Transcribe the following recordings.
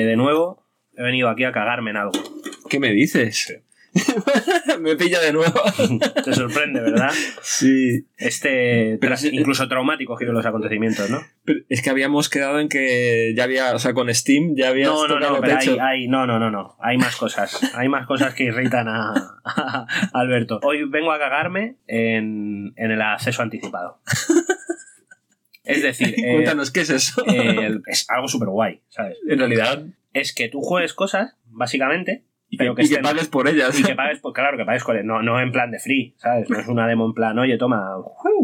eh, de nuevo, he venido aquí a cagarme en algo. ¿Qué me dices? me pilla de nuevo. Te sorprende, ¿verdad? Sí. Este, Pero tras- incluso traumático giro los acontecimientos, ¿no? Pero es que habíamos quedado en que ya había, o sea, con Steam ya habías No, no, no, pero hay, hay- no, no, no, no. Hay más cosas. Hay más cosas que irritan a, a Alberto. Hoy vengo a cagarme en, en el acceso anticipado. Es decir, eh, Cuéntanos, ¿qué es eso? eh, es algo súper guay, ¿sabes? en realidad. Es que tú juegues cosas, básicamente, Y pero que, que, y que estén- pagues por ellas. y que pagues, pues claro, que pagues con no, no en plan de free, ¿sabes? No es una demo en plan, oye, toma,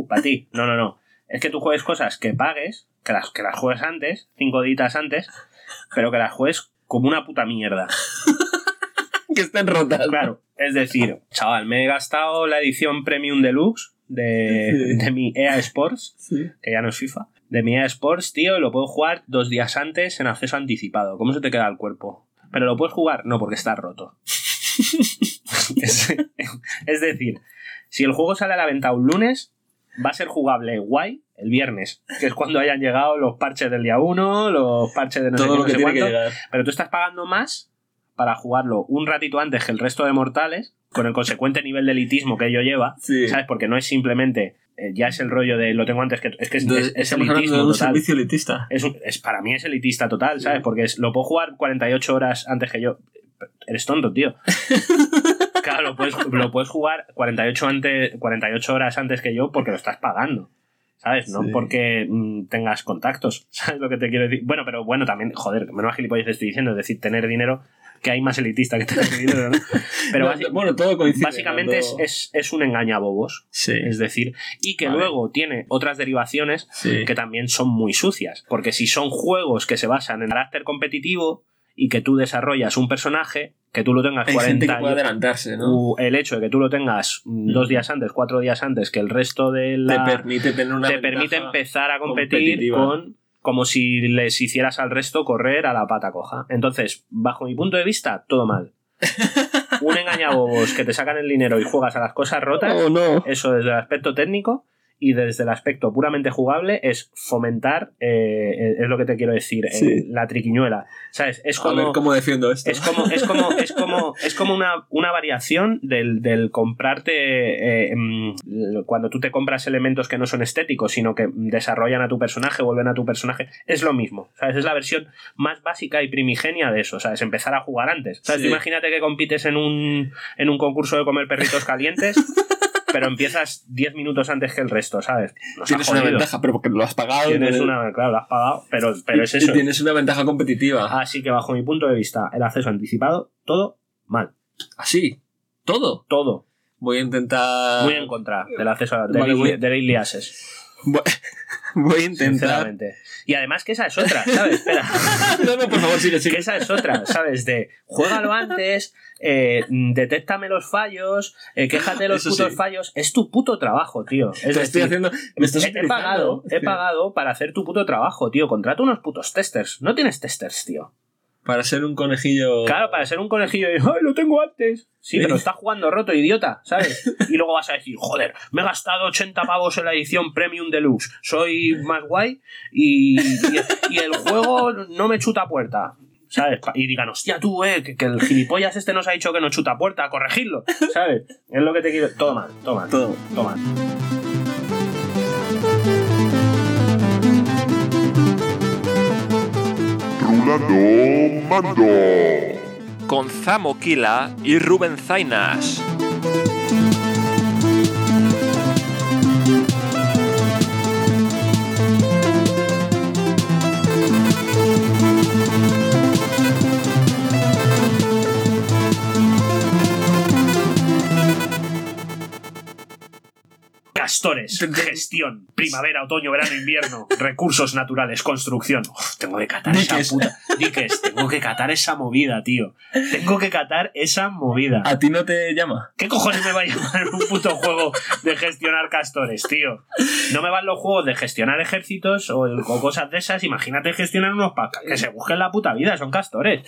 para ti. No, no, no. Es que tú juegues cosas que pagues, que las, que las juegues antes, cinco ditas antes, pero que las juegues como una puta mierda. que estén rotas. Claro, es decir, chaval, me he gastado la edición Premium Deluxe de, Sí. de mi EA Sports, Sí. que ya no es FIFA, de mi EA Sports, tío, y lo puedo jugar dos días antes en acceso anticipado. ¿Cómo se te queda el cuerpo? ¿Pero lo puedes jugar? No, porque está roto. es, es decir, si el juego sale a la venta un lunes, va a ser jugable guay el viernes, que es cuando hayan llegado los parches del día 1, los parches de no sé Todo qué, lo no que sé tiene que llegar. Pero tú estás pagando más para jugarlo un ratito antes que el resto de mortales, con el consecuente nivel de elitismo que ello lleva, Sí. ¿sabes? Porque no es simplemente, eh, ya es el rollo de lo tengo antes que... Es que es, es- elitismo de un total. servicio elitista. Es, para mí es elitista total, ¿sabes? Porque es- lo puedo jugar 48 horas antes que yo. Eres tonto, tío. Claro, lo puedes, lo puedes jugar 48, antes, 48 horas antes que yo porque lo estás pagando. ¿Sabes? No Sí. porque mm, tengas contactos. ¿Sabes lo que te quiero decir? Bueno, pero bueno, también, joder, menos gilipollas te estoy diciendo, es decir, tener dinero, que hay más elitista que tener dinero, ¿no? Pero No, bueno, todo coincide. básicamente es, es, es un engañabobos. Sí. Es decir, y que Vale. luego tiene otras derivaciones sí. que también son muy sucias. Porque si son juegos que se basan en carácter competitivo y que tú desarrollas un personaje, que tú lo tengas Hay 40 gente que puede años, adelantarse, ¿no? u el hecho de que tú lo tengas dos días antes, cuatro días antes que el resto de la... te permite tener una te permite empezar a competir con como si les hicieras al resto correr a la pata coja. Entonces, bajo mi punto de vista, todo mal. Un engañabobos que te sacan el dinero y juegas a las cosas rotas, Oh, no. eso desde el aspecto técnico y desde el aspecto puramente jugable es fomentar, eh, es lo que te quiero decir, eh, Sí. la triquiñuela. ¿Sabes? Es A ver como, cómo defiendo esto. es como, es como, es como, es como una, una variación del, del comprarte eh, mm, cuando tú te compras elementos que no son estéticos, sino que desarrollan a tu personaje, vuelven a tu personaje. Es lo mismo. ¿Sabes? Es la versión más básica y primigenia de eso. ¿Sabes? Empezar a jugar antes. ¿Sabes? Sí. Imagínate que compites en un, en un concurso de comer perritos calientes. Pero empiezas 10 minutos antes que el resto, ¿sabes? Nos Tienes una ventaja, pero porque lo has pagado. Tienes ¿no? una, claro, lo has pagado, pero, pero es eso. Tienes una ventaja competitiva. Así que bajo mi punto de vista, el acceso anticipado, todo mal. Así. Todo. Todo. Voy a intentar. Muy en contra del acceso a, del, Vale, voy- access, Voy, voy a intentar. Y además que esa es otra, ¿sabes? Espera. no, no, por favor, sigue, que sigue. esa es otra, ¿sabes? De juégalo antes, eh, detéctame los fallos, eh, quéjate de los Eso putos sí. fallos. Es tu puto trabajo, tío. Es Te estoy haciendo. Me estás he, he pagado, he pagado para hacer tu puto trabajo, tío. Contrata unos putos testers. No tienes testers, tío. Para ser un conejillo. Claro, para ser un conejillo de, ¡ay, lo tengo antes! Sí, pero está jugando roto, idiota, ¿sabes? Y luego vas a decir, joder, me he gastado 80 pavos en la edición Premium Deluxe, soy más guay y, el juego no me chuta puerta. ¿Sabes? Y digan, hostia, tú, eh, que, que el gilipollas este nos ha dicho que no chuta puerta, corregirlo, ¿sabes? Es lo que te quiero. Todo mal, todo mal, Mando. con Zamo Kila y Rubén Zainas. Castores, gestión, primavera, otoño, verano, invierno, recursos naturales, construcción. Uf, tengo que catar esa puta. Diques, tengo que catar esa movida, tío. Tengo que catar esa movida. ¿A ti no te llama? ¿Qué cojones me va a llamar un puto juego de gestionar castores, tío? No me van los juegos de gestionar ejércitos o, o cosas de esas. Imagínate gestionar unos pacas. Que se busquen la puta vida, son castores.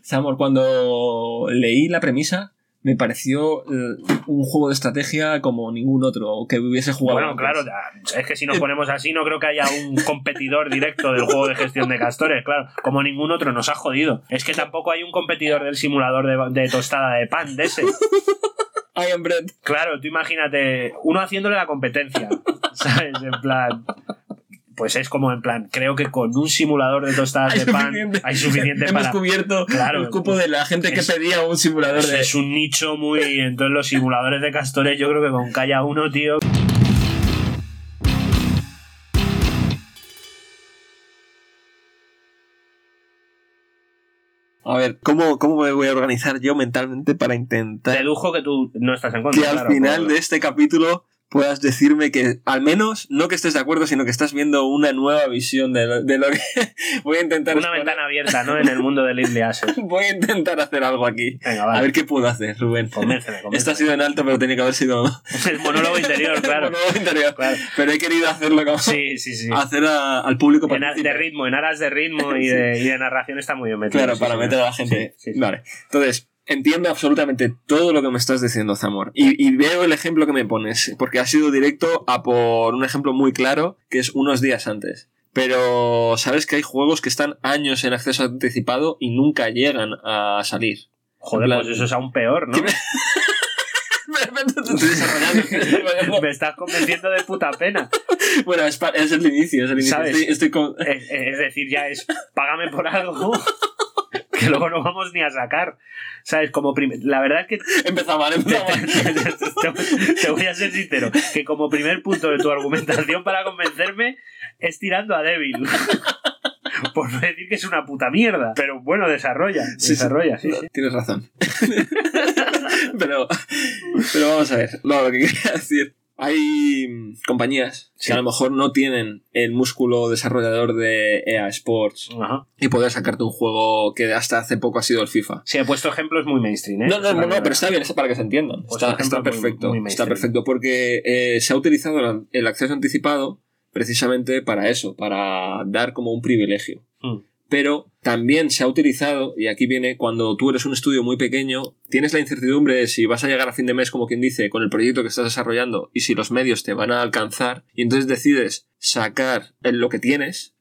Samor, cuando leí la premisa, me pareció eh, un juego de estrategia como ningún otro que hubiese jugado. Bueno, antes. claro, ya, es que si nos ponemos así, no creo que haya un competidor directo del juego de gestión de castores, claro. Como ningún otro, nos ha jodido. Es que tampoco hay un competidor del simulador de, de tostada de pan de ese. I am bread. Claro, tú imagínate, uno haciéndole la competencia, ¿sabes? En plan. Pues es como en plan, creo que con un simulador de tostadas Hay de pan hay suficiente Hemos para. cubierto Claro. el cupo de la gente que Es- pedía un simulador Es, de. es un nicho muy. Entonces, los simuladores de castores, yo creo que con Calla uno, tío. A ver, ¿cómo, ¿cómo me voy a organizar yo mentalmente para intentar Dedujo que tú no estás en contra. que al claro, final por- de este capítulo puedas decirme que al menos no que estés de acuerdo, sino que estás viendo una nueva visión de lo, de lo que voy a intentar Una exponer. ventana abierta, ¿no? En el mundo del Access. Voy a intentar hacer algo aquí. Venga, A vale. ver qué puedo hacer, Rubén. Convénceme, Esto ha sido en alto, pero tenía que haber sido El monólogo interior, claro. monólogo interior. Claro. Pero he querido hacerlo como Sí, sí, sí. hacer a- al público En de ritmo, en aras de ritmo y de, y de narración está muy bien metido. Claro, para meter a la gente. Vale. Entonces, entiendo absolutamente todo lo que me estás diciendo, Zamor. Y, y veo el ejemplo que me pones, porque ha sido directo a por un ejemplo muy claro, que es unos días antes. Pero sabes que hay juegos que están años en acceso anticipado y nunca llegan a salir. Joder, plan- pues eso es aún peor, ¿no? Me estás convenciendo de puta pena. bueno, es, es el inicio, es el inicio. ¿Sabes? Estoy, estoy con... Es, es decir, ya es págame por algo que luego no vamos ni a sacar. ¿Sabes? Como La verdad es que Empezó mal, te, voy a ser sincero, que como primer punto de tu argumentación para convencerme es tirando a débil. Por no decir que es una puta mierda. Pero bueno, desarrolla. Sí, sí. desarrolla, sí, sí. Tienes razón. pero, pero vamos a ver. No, lo que quería decir. Hay mm, compañías Sí. que a lo mejor no tienen el músculo desarrollador de EA Sports Ajá. y poder sacarte un juego que hasta hace poco ha sido el FIFA. Sí, he puesto ejemplos muy mainstream, ¿eh? No, no, no, no, pero está bien, es para que se entiendan. Pues está, está perfecto. muy está perfecto porque eh, se ha utilizado el- el acceso anticipado precisamente para eso, para dar como un privilegio. Hmm. Pero también se ha utilizado, y aquí viene cuando tú eres un estudio muy pequeño, tienes la incertidumbre de si vas a llegar a fin de mes, como quien dice, con el proyecto que estás desarrollando y si los medios te van a alcanzar, y entonces decides sacar lo que tienes,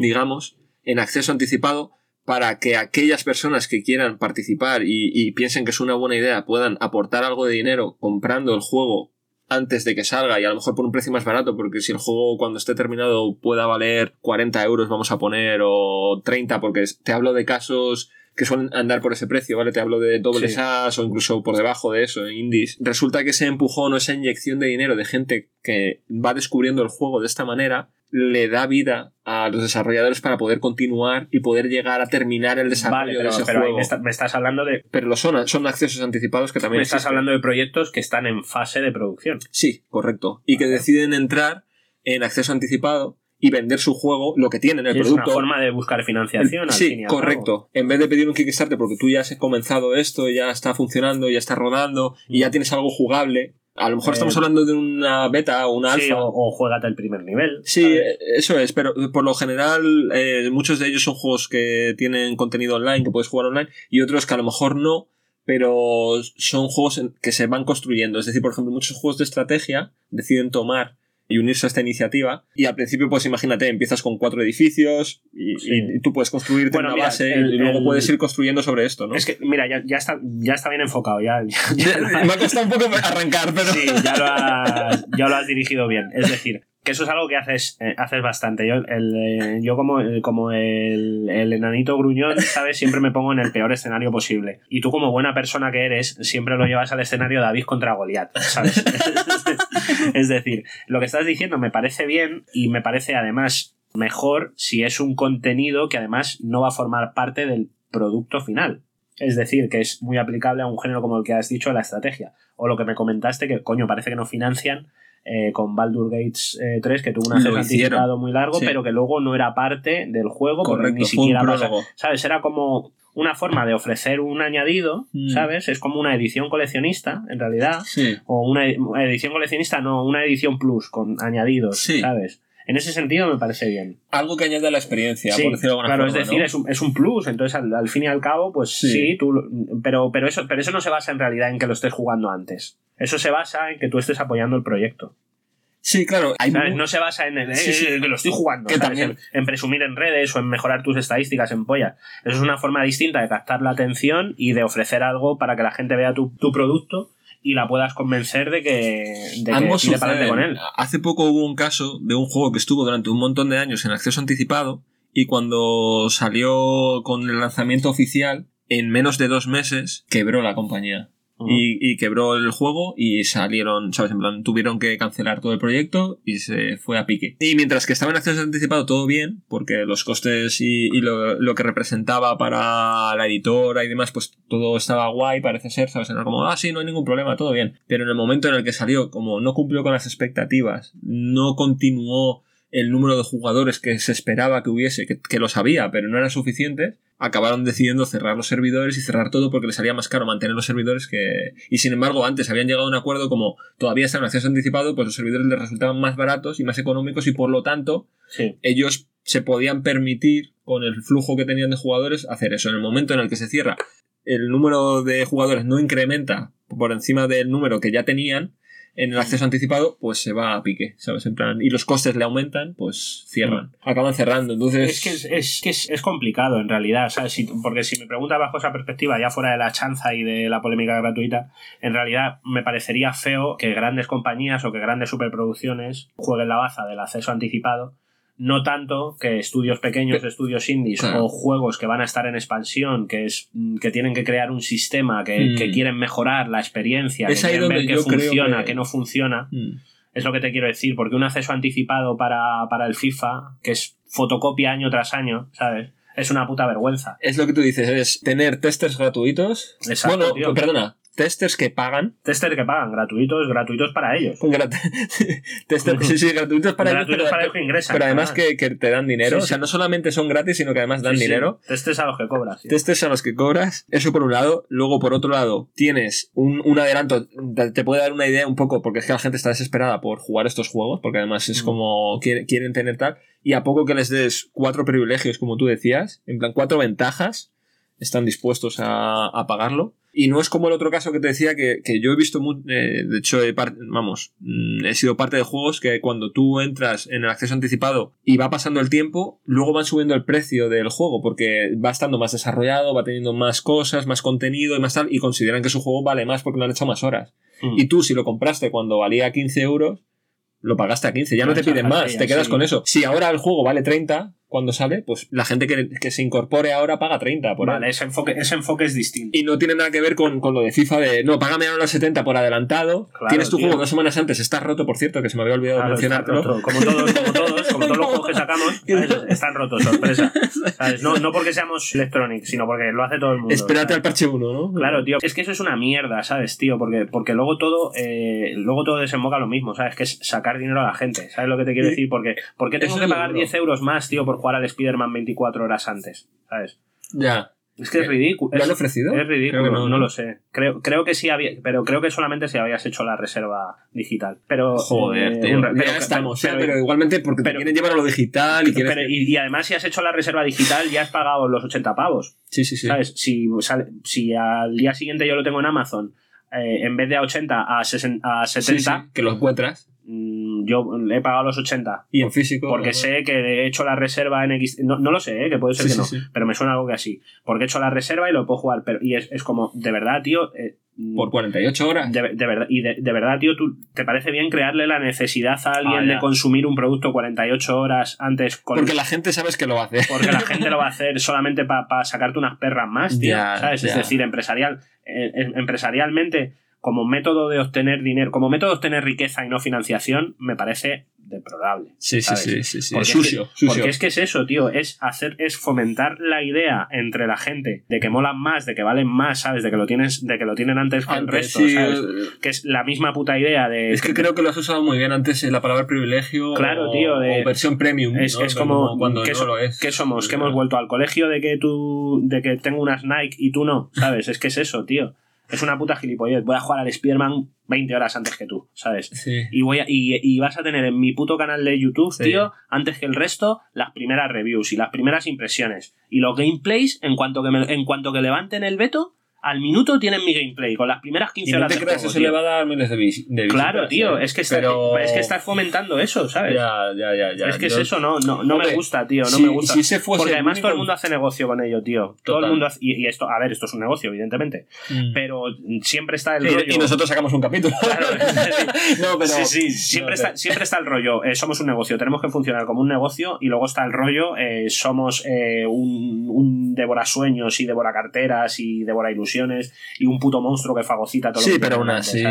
digamos, en acceso anticipado para que aquellas personas que quieran participar y, y piensen que es una buena idea puedan aportar algo de dinero comprando el juego antes de que salga y a lo mejor por un precio más barato, porque si el juego cuando esté terminado pueda valer 40 euros, vamos a poner, o 30, porque te hablo de casos que suelen andar por ese precio, ¿vale? Te hablo de dobles Sí. As o incluso por debajo de eso, en indies. Resulta que ese empujón o esa inyección de dinero de gente que va descubriendo el juego de esta manera le da vida a los desarrolladores para poder continuar y poder llegar a terminar el desarrollo Vale, de ese pero ahí juego. me, está- me estás hablando de. Pero lo son, son accesos anticipados que también Me estás hablando de proyectos que están en fase de producción. Sí, correcto. Y que deciden entrar en acceso anticipado y vender su juego, lo que tienen, el es producto. una forma de buscar financiación. al fin Sí, y al cabo. correcto. En vez de pedir un Kickstarter porque tú ya has comenzado esto, ya está funcionando, ya está rodando y ya tienes algo jugable. A lo mejor Eh, estamos hablando de una beta o una Sí, alfa. o, o juégate el primer nivel. Sí, ¿sabes? eh, eso es, pero por lo general eh, muchos de ellos son juegos que tienen contenido online, que puedes jugar online, y otros que a lo mejor no, pero son juegos que se van construyendo. Es decir, por ejemplo, muchos juegos de estrategia deciden tomar y unirse a esta iniciativa, y al principio, pues imagínate, empiezas con cuatro edificios y, Sí. y- y tú puedes construirte Bueno, una mira, base el- y luego el- puedes ir construyendo sobre esto, ¿no? Es que, mira, ya, ya, está, ya está bien enfocado. Ya, Me ha costado un poco arrancar, pero... sí, ya lo, has, ya lo has dirigido bien. Es decir, que eso es algo que haces, eh, haces bastante. Yo, el, eh, yo como, el- como el, el enanito gruñón, ¿sabes? Siempre me pongo en el peor escenario posible. Y tú, como buena persona que eres, siempre lo llevas al escenario David contra Goliat, ¿sabes? es decir, lo que estás diciendo me parece bien y me parece además mejor si es un contenido que además no va a formar parte del producto final. Es decir, que es muy aplicable a un género como el que has dicho, la estrategia. O lo que me comentaste, que coño, parece que no financian eh, con Baldur Gates eh, 3, que tuvo un acceso anticipado muy largo, Sí. pero que luego no era parte del juego, porque Correcto, ni siquiera pasa-. ¿Sabes? Era como una forma de ofrecer un añadido, Mm. ¿sabes? Es como una edición coleccionista, en realidad. Sí. O una, edición coleccionista, no, una edición plus con añadidos, Sí. ¿sabes? En ese sentido me parece bien. Algo que añade a la experiencia, Sí, por decirlo de alguna claro, forma. es decir, ¿no? es, un, es un plus, entonces al, al fin y al cabo, pues Sí. sí, tú, pero, pero, eso, pero eso no se basa en realidad en que lo estés jugando antes. Eso se basa en que tú estés apoyando el proyecto. Sí, claro. No se basa en el, eh, Sí, sí. que lo estoy jugando, Que ¿sabes? también- En, en presumir en redes o en mejorar tus estadísticas en pollas. Eso es una forma distinta de captar la atención y de ofrecer algo para que la gente vea tu, tu producto y la puedas convencer de que, de Ambos tire para adelante con él. Hace poco hubo un caso de un juego que estuvo durante un montón de años en acceso anticipado y cuando salió con el lanzamiento oficial, en menos de dos meses, quebró la compañía. Y, y quebró el juego y salieron, ¿sabes? En plan, tuvieron que cancelar todo el proyecto y se fue a pique. Y mientras que estaba en acceso anticipado todo bien, porque los costes y, lo, que representaba para la editora y demás, pues todo estaba guay, parece ser, ¿sabes? Era como, ah, sí, no hay ningún problema, todo bien. Pero en el momento en el que salió, como no cumplió con las expectativas, no continuó el número de jugadores que se esperaba que hubiese, que, que lo sabía, pero no era suficiente, acabaron decidiendo cerrar los servidores y cerrar todo porque les salía más caro mantener los servidores que... Y sin embargo, antes habían llegado a un acuerdo como todavía estaban en acceso anticipado, pues los servidores les resultaban más baratos y más económicos y por lo tanto Sí. ellos se podían permitir, con el flujo que tenían de jugadores, hacer eso. En el momento en el que se cierra, el número de jugadores no incrementa por encima del número que ya tenían en el acceso anticipado, pues se va a pique, ¿sabes? En plan, y los costes le aumentan, pues cierran. Acaban cerrando. Entonces. Es que, es, es que es, es complicado en realidad, ¿sabes? Si- porque si me preguntas bajo esa perspectiva, ya fuera de la chanza y de la polémica gratuita, en realidad me parecería feo que grandes compañías o que grandes superproducciones jueguen la baza del acceso anticipado. No tanto que estudios pequeños, estudios indies Claro. o juegos que van a estar en expansión, que es mm, que tienen que crear un sistema, que, Mm. que quieren mejorar la experiencia, Es que quieren ver creo funciona, que- que no funciona. Mm. Es lo que te quiero decir, porque un acceso anticipado para, para el FIFA, que es fotocopia año tras año, ¿sabes? Es una puta vergüenza. Es lo que tú dices, es tener testers gratuitos. Exacto, bueno, tío. perdona, testers que pagan. Tester que pagan, gratuitos, gratuitos para ellos. Grat- testers, sí, sí, gratuitos para ellos, gratuitos pero, para ellos que ingresan. pero además que, que te dan dinero. Sí, O sea, no solamente son gratis, sino que además dan Sí, dinero. Testers a los que cobras. Testers a los que cobras, eso por un lado. Luego, por otro lado, tienes un, un adelanto, te puede dar una idea un poco, porque es que la gente está desesperada por jugar estos juegos, porque además es Mm. como quiere- quieren tener tal. Y a poco que les des cuatro privilegios, como tú decías, en plan cuatro ventajas, están dispuestos a, a pagarlo. Y no es como el otro caso que te decía que, que yo he visto, eh, de hecho, he vamos, mm, he sido parte de juegos que cuando tú entras en el acceso anticipado y va pasando el tiempo, luego van subiendo el precio del juego porque va estando más desarrollado, va teniendo más cosas, más contenido y más tal, y consideran que su juego vale más porque le han hecho más horas. Mm. Y tú, si lo compraste cuando valía 15 euros, lo pagaste a 15, ya no te piden más, te quedas sí. con eso. Si ahora el juego vale 30 cuando sale, pues la gente que, que se incorpore ahora paga 30 por él. Vale, ese enfoque, ese enfoque es distinto. Y no tiene nada que ver con, con lo de FIFA de no, págame ahora los 70 por adelantado. Claro, Tienes tu tío. juego dos semanas antes, estás roto, por cierto, que se me había olvidado Claro, mencionártelo. roto. Como todos, como todos, como todos los juegos que sacamos, ¿sabes? están rotos, sorpresa. ¿Sabes? No, no porque seamos Electronic, sino porque lo hace todo el mundo. Espérate ¿sabes? al parche 1, ¿no? Claro, tío. Es que eso es una mierda, ¿sabes, tío? Porque, porque luego todo eh, luego todo desemboca lo mismo, ¿sabes? Que es sacar dinero a la gente. ¿Sabes lo que te quiero decir? Porque ¿por qué tengo Eso que pagar duro. 10 euros más, tío, por jugar al Spider-Man 24 horas antes? ¿Sabes? Ya. Es que es ridículo. ¿Lo han ofrecido? es ridículo, no, no, lo sé. Creo, creo que sí había, pero creo que solamente si habías hecho la reserva digital. Pero Joder, eh, tío. un- ya pero- estamos, pero- pero, pero igualmente porque pero- te quieren llevar a lo digital y quieres... pero- y, y además si has hecho la reserva digital ya has pagado los 80 pavos. sí, sí, sí. ¿Sabes? Si, sale- si al día siguiente yo lo tengo en Amazon, eh, en vez de a 80 a, 60 a Sí, 70, sí, que lo encuentras. Yo le he pagado los 80. Y en físico. Porque sé que he hecho la reserva en X. No, no lo sé, ¿eh? que puede ser Sí, que no. sí. Pero me suena algo que así. Porque he hecho la reserva y lo puedo jugar. Pero, y es, es como, de verdad, tío. eh, mm, Por 48 horas. de, de verdad, y de, de verdad, tío, ¿tú, ¿te parece bien crearle la necesidad a alguien Ah, de consumir un producto 48 horas antes con Porque la gente sabes que lo hace. porque la gente lo va a hacer solamente para sacarte unas perras más, tío. Ya, ¿Sabes? Es decir, empresarial, eh, eh, empresarialmente, como método de obtener dinero, como método de obtener riqueza y no financiación, me parece deplorable. Sí, sí, sí, sí, sí. Porque Sucio, es que, sucio. Porque es que es eso, tío, es hacer, es fomentar la idea entre la gente de que molan más, de que valen más, ¿sabes? De que lo tienes, de que lo tienen antes que el resto, sí, ¿sabes? eh, Que es la misma puta idea de. Es que creo que lo has usado muy bien antes en la palabra privilegio. Claro, o, tío, de- o versión premium. Es, ¿no? es como cuando que, no lo es. que somos, que hemos vuelto al colegio de que tú, de que tengo unas Nike y tú no, ¿sabes? Es que es eso, tío. Es una puta gilipollez. Voy a jugar al Spider-Man 20 horas antes que tú, ¿sabes? Sí. Y, voy a- y, y vas a tener en mi puto canal de YouTube, Sí. tío, antes que el resto, las primeras reviews y las primeras impresiones. Y los gameplays, en cuanto que, me- en cuanto que levanten el veto, al minuto tienen mi gameplay, con las primeras 15 Y no horas te de creas, juego, eso tío. le va a dar miles de, vis- de Claro, tío, ¿eh? es que, está, Pero- es que estás fomentando eso, ¿sabes? Ya, ya, ya, ya. es que Yo- es eso, no, no, no me gusta, tío, no si- me gusta. si ese fuese Porque además todo el mundo hace negocio con ello, tío. Todo el mundo hace- y, y esto, a ver, esto es un negocio, evidentemente. Mm. Pero siempre está el Sí, rollo. y nosotros sacamos un capítulo. Claro, no, pero. sí, sí, siempre, no, está, pero- siempre está el rollo. eh, somos un negocio, tenemos que funcionar como un negocio y luego está el rollo. eh, somos eh, un, un devora sueños y devora carteras y devora ilusiones y un puto monstruo que fagocita todo lo Sí, que pero aún así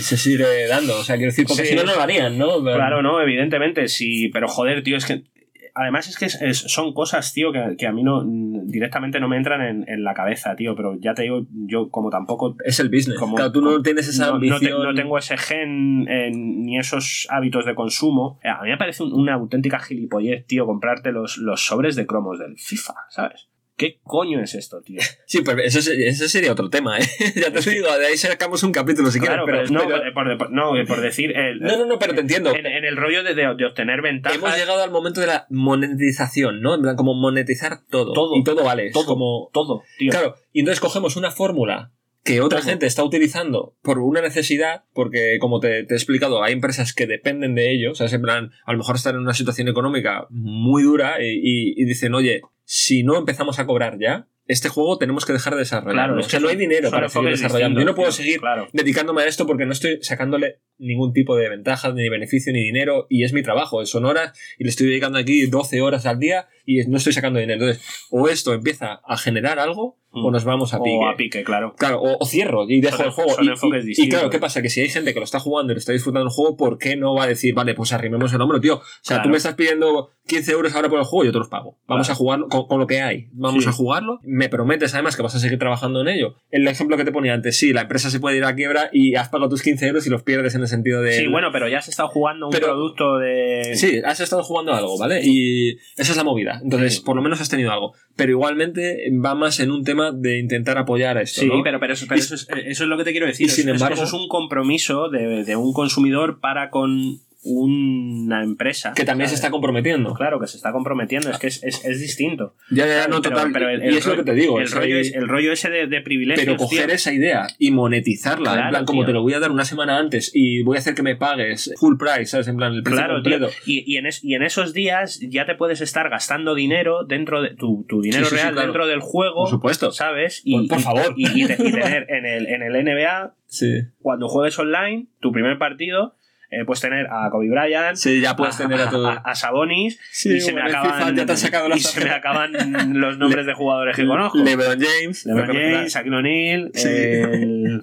se sigue dando. O sea, quiero decir, porque Sí. si no, no lo harían, ¿no? Pero- Claro, no, evidentemente, sí, pero joder, tío, es que. Además es que es- son cosas, tío, que, que a mí no directamente no me entran en, en la cabeza, tío. Pero ya te digo, yo como tampoco Es el business. Como- claro, tú no como- tienes esa no, no ambición. te- no tengo ese gen eh, ni esos hábitos de consumo. Eh, A mí me parece un- una auténtica gilipollez, tío, comprarte los, los sobres de cromos del FIFA, ¿sabes? ¿Qué coño es esto, tío? Sí, pero eso, sería otro tema, ¿eh? ya te digo, de ahí sacamos un capítulo si claro, quieres. pero, Pero, no, pero- por, por- no, por decir. el- no, no, no, pero te entiendo. En, en el rollo de, de- de obtener ventajas. Hemos llegado al momento de la monetización, ¿no? En plan, como monetizar todo. Todo. Y todo vale. Todo, como... todo, tío. Claro, y entonces cogemos una fórmula que otra gente está utilizando por una necesidad, porque como te, te he explicado, hay empresas que dependen de ello, o sea, en plan, a lo mejor están en una situación económica muy dura y, y- y dicen, oye, si no empezamos a cobrar ya, este juego tenemos que dejar de desarrollarlo. Claro, es que no hay dinero para seguir desarrollando. Yo no puedo seguir Claro. dedicándome a esto porque no estoy sacándole ningún tipo de ventaja, ni beneficio, ni dinero, y es mi trabajo, son horas, y le estoy dedicando aquí 12 horas al día y no estoy sacando dinero. Entonces, o esto empieza a generar algo, o Mm. nos vamos a pique. O a pique, claro. Claro, o, o cierro y dejo Son- el juego. son y, enfoques y- y claro, ¿qué pasa? Que si hay gente que lo está jugando y lo está disfrutando el juego, ¿por qué no va a decir, vale, pues arrimemos el hombro, tío? O sea, Claro. tú me estás pidiendo 15 euros ahora por el juego, yo te los pago. Vamos Claro. a jugarlo con, con lo que hay. Vamos Sí. a jugarlo. Me prometes además que vas a seguir trabajando en ello. El ejemplo que te ponía antes, sí, la empresa se puede ir a quiebra y has pagado tus 15 euros y los pierdes en el sentido de. Sí, bueno, pero ya has estado jugando un Pero- producto de. Sí, has estado jugando algo, ¿vale? Y esa es la movida. Entonces, Sí. por lo menos has tenido algo. Pero igualmente va más en un tema de intentar apoyar a esto. Sí, ¿no? pero, pero, eso, pero Y- eso, es, eso es lo que te quiero decir. y sin es- embargo- eso es un compromiso de, de un consumidor para con una empresa. que también se está comprometiendo. Claro, que se está comprometiendo. Es que es, es- es distinto. Ya, ya, no, Pero- total. pero el- y es lo rollo- que te digo. El es rollo, ahí- es, el rollo ese de, de privilegios. pero coger tío. esa idea y monetizarla, en plan, como te lo voy a dar una semana antes y voy a hacer que me pagues full price, ¿sabes? En plan, el precio Claro, tío. completo. Y, y, en es- y en esos días ya te puedes estar gastando dinero dentro de tu, tu dinero Sí, sí, sí, real claro. dentro del juego. Por supuesto. ¿Sabes? Por- por y- favor. Y, y te- y tener en el, en el NBA, cuando juegues online, tu primer partido, eh, puedes tener a Kobe Bryant, Sí, ya puedes tener a todo. a, a Sabonis Sí, y se me acaban FIFA ya te has sacado las y se me acaban los nombres de jugadores que conozco. LeBron James. LeBron James, Shaquille O'Neal, Sí. el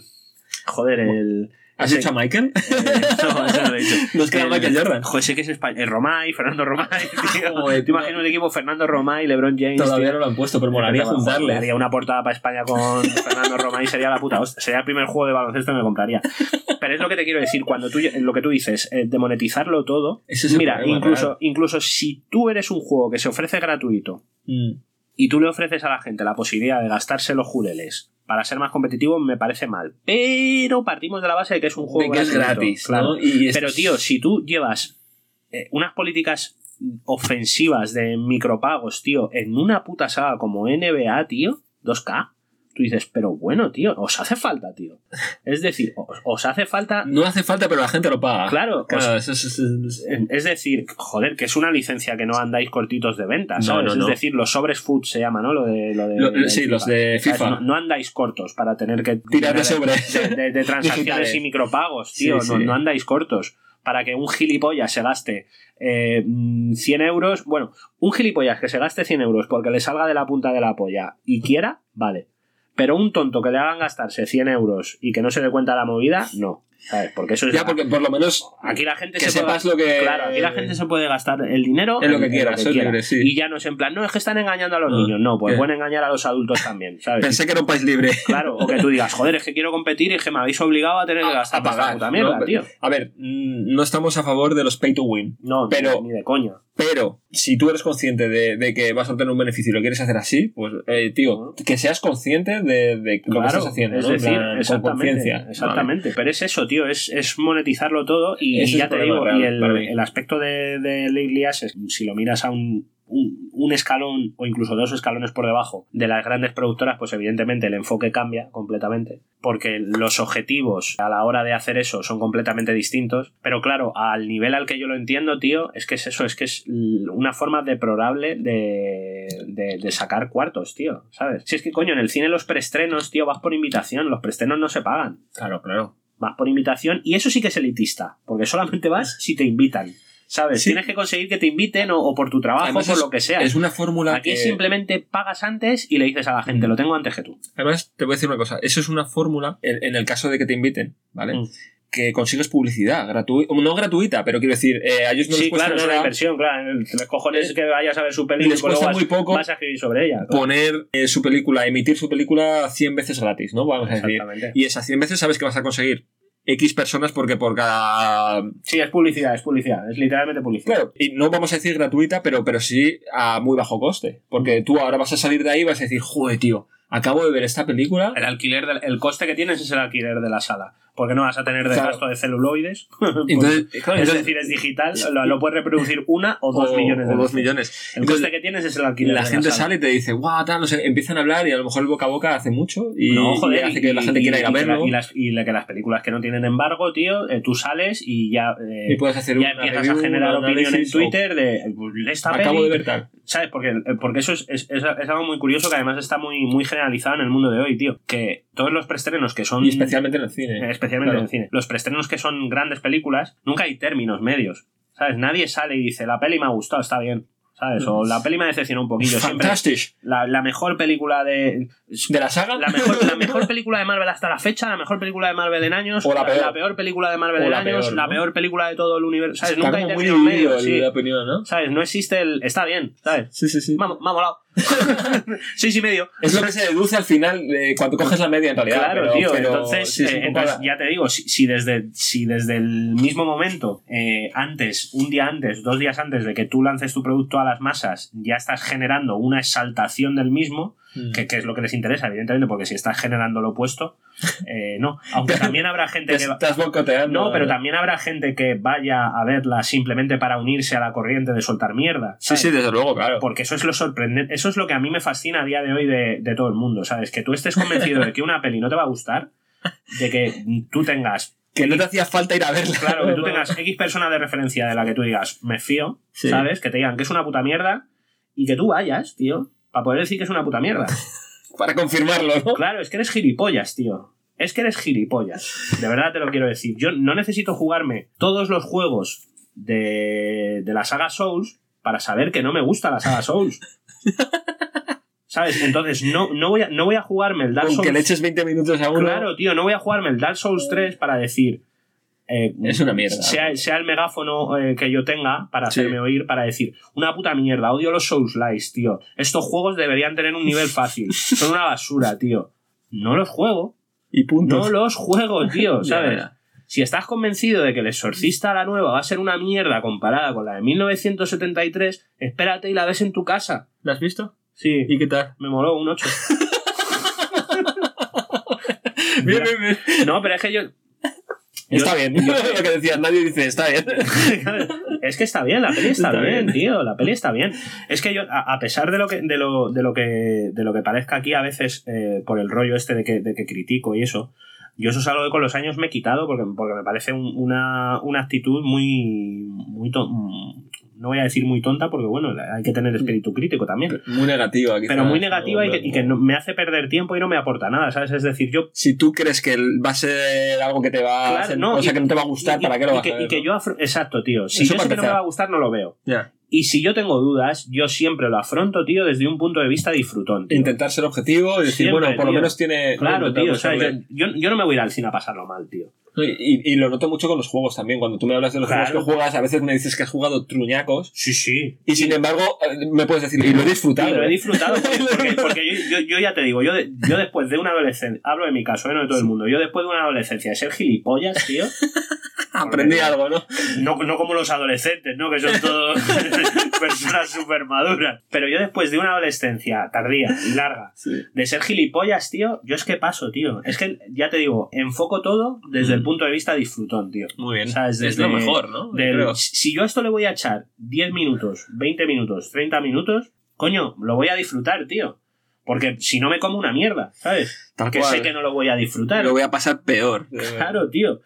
joder, el ¿Has dicho a Michael? eh, no, ese no lo he dicho. Nos queda El- Michael Jordan. Joder, sé que es español. El Romay, Fernando Romay, tío. Joder, Te imaginas un equipo Fernando Romay, LeBron James. Todavía tío. no lo han puesto, pero molaría juntarle. Haría una portada para España con Fernando Romay sería la puta hostia. Sería el primer juego de baloncesto que me compraría. Pero es lo que te quiero decir, cuando tú, lo que tú dices, eh, de monetizarlo todo. Es Mira, problema, incluso, real. incluso si tú eres un juego que se ofrece gratuito Mm. Y tú le ofreces a la gente la posibilidad de gastarse los jureles para ser más competitivo, me parece mal. Pero partimos de la base de que es un De juego que es gratis, claro. ¿no? Y Pero, tío, si tú llevas eh, unas políticas ofensivas de micropagos, tío, en una puta saga como NBA, tío, 2K, tú dices, pero bueno, tío, os hace falta, tío. Es decir, os, os hace falta. No hace falta, pero la gente lo paga. Claro, Claro, os- es- es- es- es decir, joder, que es una licencia que no andáis cortitos de venta, No, ¿sabes? no, no. Es decir, los sobres food se llama, ¿no? Lo de, lo de, Lo- del sí, los de. FIFA. No, andáis cortos para tener que Tirar de sobre. de, transacciones y micropagos, tío. Sí, no, sí. no andáis cortos. Para que un gilipollas se gaste eh, mm, 100 euros. Bueno, un gilipollas que se gaste 100 euros porque le salga de la punta de la polla y quiera, vale. Pero un tonto que le hagan gastarse 100 euros y que no se dé cuenta de la movida, no. ¿Sabes? Porque eso es. Ya, porque por lo menos Aquí la gente que se sepas puede, lo que. Claro, aquí la gente se puede gastar el dinero En lo que quiera, eso es libre, sí. Y ya no es en plan, no, es que están engañando a los No. niños. No, pues pueden engañar a los adultos también, ¿sabes? Pensé que era un país libre. Claro, o que tú digas, joder, es que quiero competir y es que me habéis obligado a tener que gastar a pagar. puta mierda, ¿no? tío. A ver, mm, no estamos a favor de los pay to win. No, Pero- ni de coña. Pero si tú eres consciente de, de que vas a obtener un beneficio y lo quieres hacer así, pues, eh, tío, que seas consciente de, de lo que Claro, estás haciendo, es ¿no? En decir, plan, con exactamente, conciencia. exactamente. Pero es eso, tío, es, es monetizarlo todo y, Ese ya te digo, real y el, aspecto de, de Lately si lo miras a un, un, un escalón o incluso dos escalones por debajo de las grandes productoras, pues evidentemente el enfoque cambia completamente, porque los objetivos a la hora de hacer eso son completamente distintos, pero claro, al nivel al que yo lo entiendo, tío, es que es eso, es que es una forma deplorable de, de, de sacar cuartos, tío, ¿sabes? Si es que, coño, en el cine los preestrenos, tío, vas por invitación, los preestrenos no se pagan Claro, claro. Vas por invitación y eso sí que es elitista, porque solamente vas si te invitan, ¿sabes? Sí. Tienes que conseguir que te inviten o, o por tu trabajo, Además, por es- lo que sea. Es una fórmula Aquí que... simplemente pagas antes y le dices a la gente, Mm. lo tengo antes que tú. Además, te voy a decir una cosa. Eso es una fórmula, en, en el caso de que te inviten, ¿vale? Mm. Que consigues publicidad gratuita, no gratuita, pero quiero decir, eh, a ellos no sí, les cuesta claro, es una inversión, claro. Los cojones que vayas a ver su película les y luego cuesta vas, muy poco vas a escribir sobre ella. claro. poner eh, su película, emitir su película 100 veces gratis, ¿no? Vamos a decir. Y esas 100 veces sabes que vas a conseguir X personas porque por cada... Sí, es publicidad, es publicidad, es literalmente publicidad. Claro, y no vamos a decir gratuita, pero, pero sí a muy bajo coste. Porque tú ahora vas a salir de ahí y vas a decir, joder, tío, acabo de ver esta película. El alquiler, del- el coste que tienes es el alquiler de la sala. Porque no vas a tener Claro. gasto de celuloides. Entonces, claro, es entonces- decir, es digital, lo, lo puedes reproducir una o dos o- millones de o dos millones. El Entonces, coste que tienes es el alquiler. la de gente sala. sale y te dice, guau, tal, no sé, empiezan a hablar y a lo mejor el boca a boca hace mucho y, no, joder, y hace que la y- gente y- quiera ir a la- verlo. Y, las, y la- que las películas que no tienen embargo, tío, eh, tú sales y ya, eh, Y puedes hacer ya empiezas review, a generar opinión en análisis, o Twitter de pues, esta Acabo peli, de ver tal. ¿Sabes? Porque, eh, porque eso es, es, es- algo muy curioso que además está muy, muy generalizado en el mundo de hoy, tío. Que todos los preestrenos que son. Y especialmente en el cine. especialmente Claro. en el cine. Los preestrenos que son grandes películas, nunca hay términos medios. ¿Sabes? Nadie sale y dice, la peli me ha gustado, está bien. ¿Sabes? O la peli me decepcionó un poquillo. Siempre Fantastic. la, la mejor película de. ¿De la saga? La mejor, la mejor película de Marvel hasta la fecha, la mejor película de Marvel en años, O la peor. película de Marvel O en la años, peor, la peor película de todo el universo. ¿Sabes? Está Nunca hay muy medios. sí. la opinión, ¿no? ¿Sabes? No existe el. Está bien, ¿sabes? Sí, sí, sí. Me ha, me ha molado. Seis y medio. Es lo que se deduce al final de cuando coges la media en realidad. Claro, pero- tío. pero entonces, sí, eh, entonces, ya te digo, si, si desde, si desde el mismo momento, eh, antes, un día antes, dos días antes de que tú lances tu producto a las masas, ya estás generando una exaltación del mismo, Mm. que, que es lo que les interesa, evidentemente, porque si estás generando lo opuesto, eh, no. Aunque también habrá gente Te que estás boicoteando. No, pero también habrá gente que vaya a verla simplemente para unirse a la corriente de soltar mierda. Sí, sí, desde luego, claro. Porque eso es lo sorprendente, eso es lo que a mí me fascina a día de hoy de, de todo el mundo, ¿sabes? Que tú estés convencido de que una peli no te va a gustar, de que tú tengas, Que no te hacía falta ir a verla. claro, que tú tengas X persona de referencia de la que tú digas, me fío, Sí. ¿sabes? Que te digan que es una puta mierda y que tú vayas, tío, para poder decir que es una puta mierda. Para confirmarlo, ¿no? Claro, es que eres gilipollas, tío. Es que eres gilipollas. De verdad te lo quiero decir. Yo no necesito jugarme todos los juegos de, de la saga Souls para saber que no me gusta la saga Souls. ¿Sabes? Entonces no, no, voy, a, no voy a jugarme el Dark Aunque Souls. le eches 20 minutos a uno. Claro, tío, no voy a jugarme el Dark Souls 3 para decir. Eh, Es una mierda. Sea, sea el megáfono eh, que yo tenga para Sí. hacerme oír, para decir, una puta mierda, odio los Souls Likes, tío. Estos juegos deberían tener un nivel fácil. Son una basura, tío. No los juego. Y punto. No los juego, tío, ¿sabes? Si estás convencido de que el exorcista la nueva va a ser una mierda comparada con la de 1973, espérate y la ves en tu casa. ¿La has visto? Sí, ¿Y qué tal? me moló un 8. Bien, bien, bien. No, pero es que yo. Está yo- bien. yo- lo que decías, nadie dice, está bien. es que está bien, la peli está, Está bien, bien. tío, la peli está bien. Es que yo, a, a pesar de lo que, de lo, de lo que, de lo que parezca aquí a veces eh, por el rollo este de que, de que critico y eso, yo eso es algo que con los años me he quitado porque, porque me parece un- una, una actitud muy, muy to- no voy a decir muy tonta porque bueno, hay que tener espíritu crítico también. Muy negativa, quizás. Pero muy negativa y que, y que no- me hace perder tiempo y no me aporta nada, ¿sabes? Es decir, yo Si tú crees que va a ser algo que te va a hacer, no, o sea, y- que no te va a gustar, y- ¿para qué lo vas que, a ver? y que yo afro- Exacto, tío. Si Eso yo sé que no me va a gustar, no lo veo. Y si yo tengo dudas, yo siempre lo afronto, tío, desde un punto de vista disfrutón. tío. Intentar ser objetivo y decir, Siempre, bueno, por lo menos tiene. Claro, tío. o sea, yo, yo, yo no me voy a ir al cine a pasarlo mal, tío. Y, y lo noto mucho con los juegos también. Cuando tú me hablas de los Claro. juegos que juegas, a veces me dices que has jugado truñacos. Sí, sí. Y sin embargo, eh, me puedes decir, y lo he disfrutado. Sí, lo he disfrutado porque, yo, yo- yo ya te digo, yo, yo después de una adolescencia, hablo de mi caso, ¿eh? no de todo el mundo, yo después de una adolescencia de ser gilipollas, tío, Aprendí algo, ¿no? no, no como los adolescentes, ¿no? Que son todos personas súper maduras, pero yo después de una adolescencia tardía y larga, de ser gilipollas, tío, yo es que paso, tío. Es que, ya te digo, enfoco todo desde el punto de vista disfrutón, tío. Muy bien. Es Desde- lo mejor, ¿no? del- si yo a esto le voy a echar 10 minutos, 20 minutos, 30 minutos, coño, lo voy a disfrutar, tío. Porque si no me como una mierda, ¿sabes? Tal Que cual. sé que no lo voy a disfrutar. Lo voy a pasar peor. Claro, tío.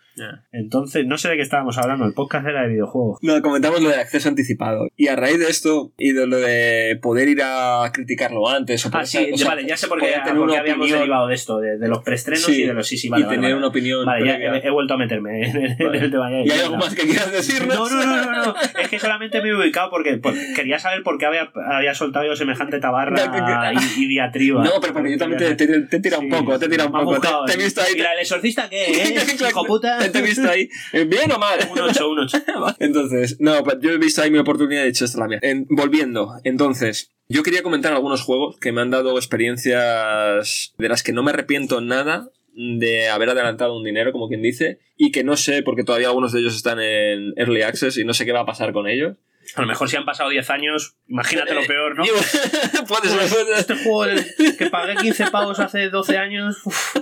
Entonces, no sé de qué estábamos hablando. El podcast era de videojuegos. No, comentamos lo de acceso anticipado. Y a raíz de esto y de lo de poder ir a criticarlo antes o Ah, sí, o sea, vale, ya sé por qué, una habíamos derivado de esto, de, de los preestrenos Sí, y de los sí, sí, vale. y vale, tener vale. una opinión. Vale, ya he, he vuelto a meterme en el, tema. ¿Y hay algo más que quieras decirnos? No, no, no, no, no. Es que solamente me he ubicado porque, porque quería saber por qué había, había soltado yo semejante tabarra y, y diatriba. No, pero porque yo también te, te, te he tirado un Sí, poco, te he tirado un poco. Te, te he ¿eh? visto ahí. ¿Y la del exorcista qué, eh? Hijo puta. Te, he visto ahí. ¿Bien o mal? Un 8, un 8. Entonces, no, pues yo he visto ahí mi oportunidad y he dicho, esta es la mía. En- volviendo, entonces, yo quería comentar algunos juegos que me han dado experiencias de las que no me arrepiento nada de haber adelantado un dinero, como quien dice, y que no sé, porque todavía algunos de ellos están en Early Access y no sé qué va a pasar con ellos. A lo mejor si han pasado 10 años, imagínate lo peor, ¿no? ser. Este juego que pagué 15 pavos hace 12 años. uf.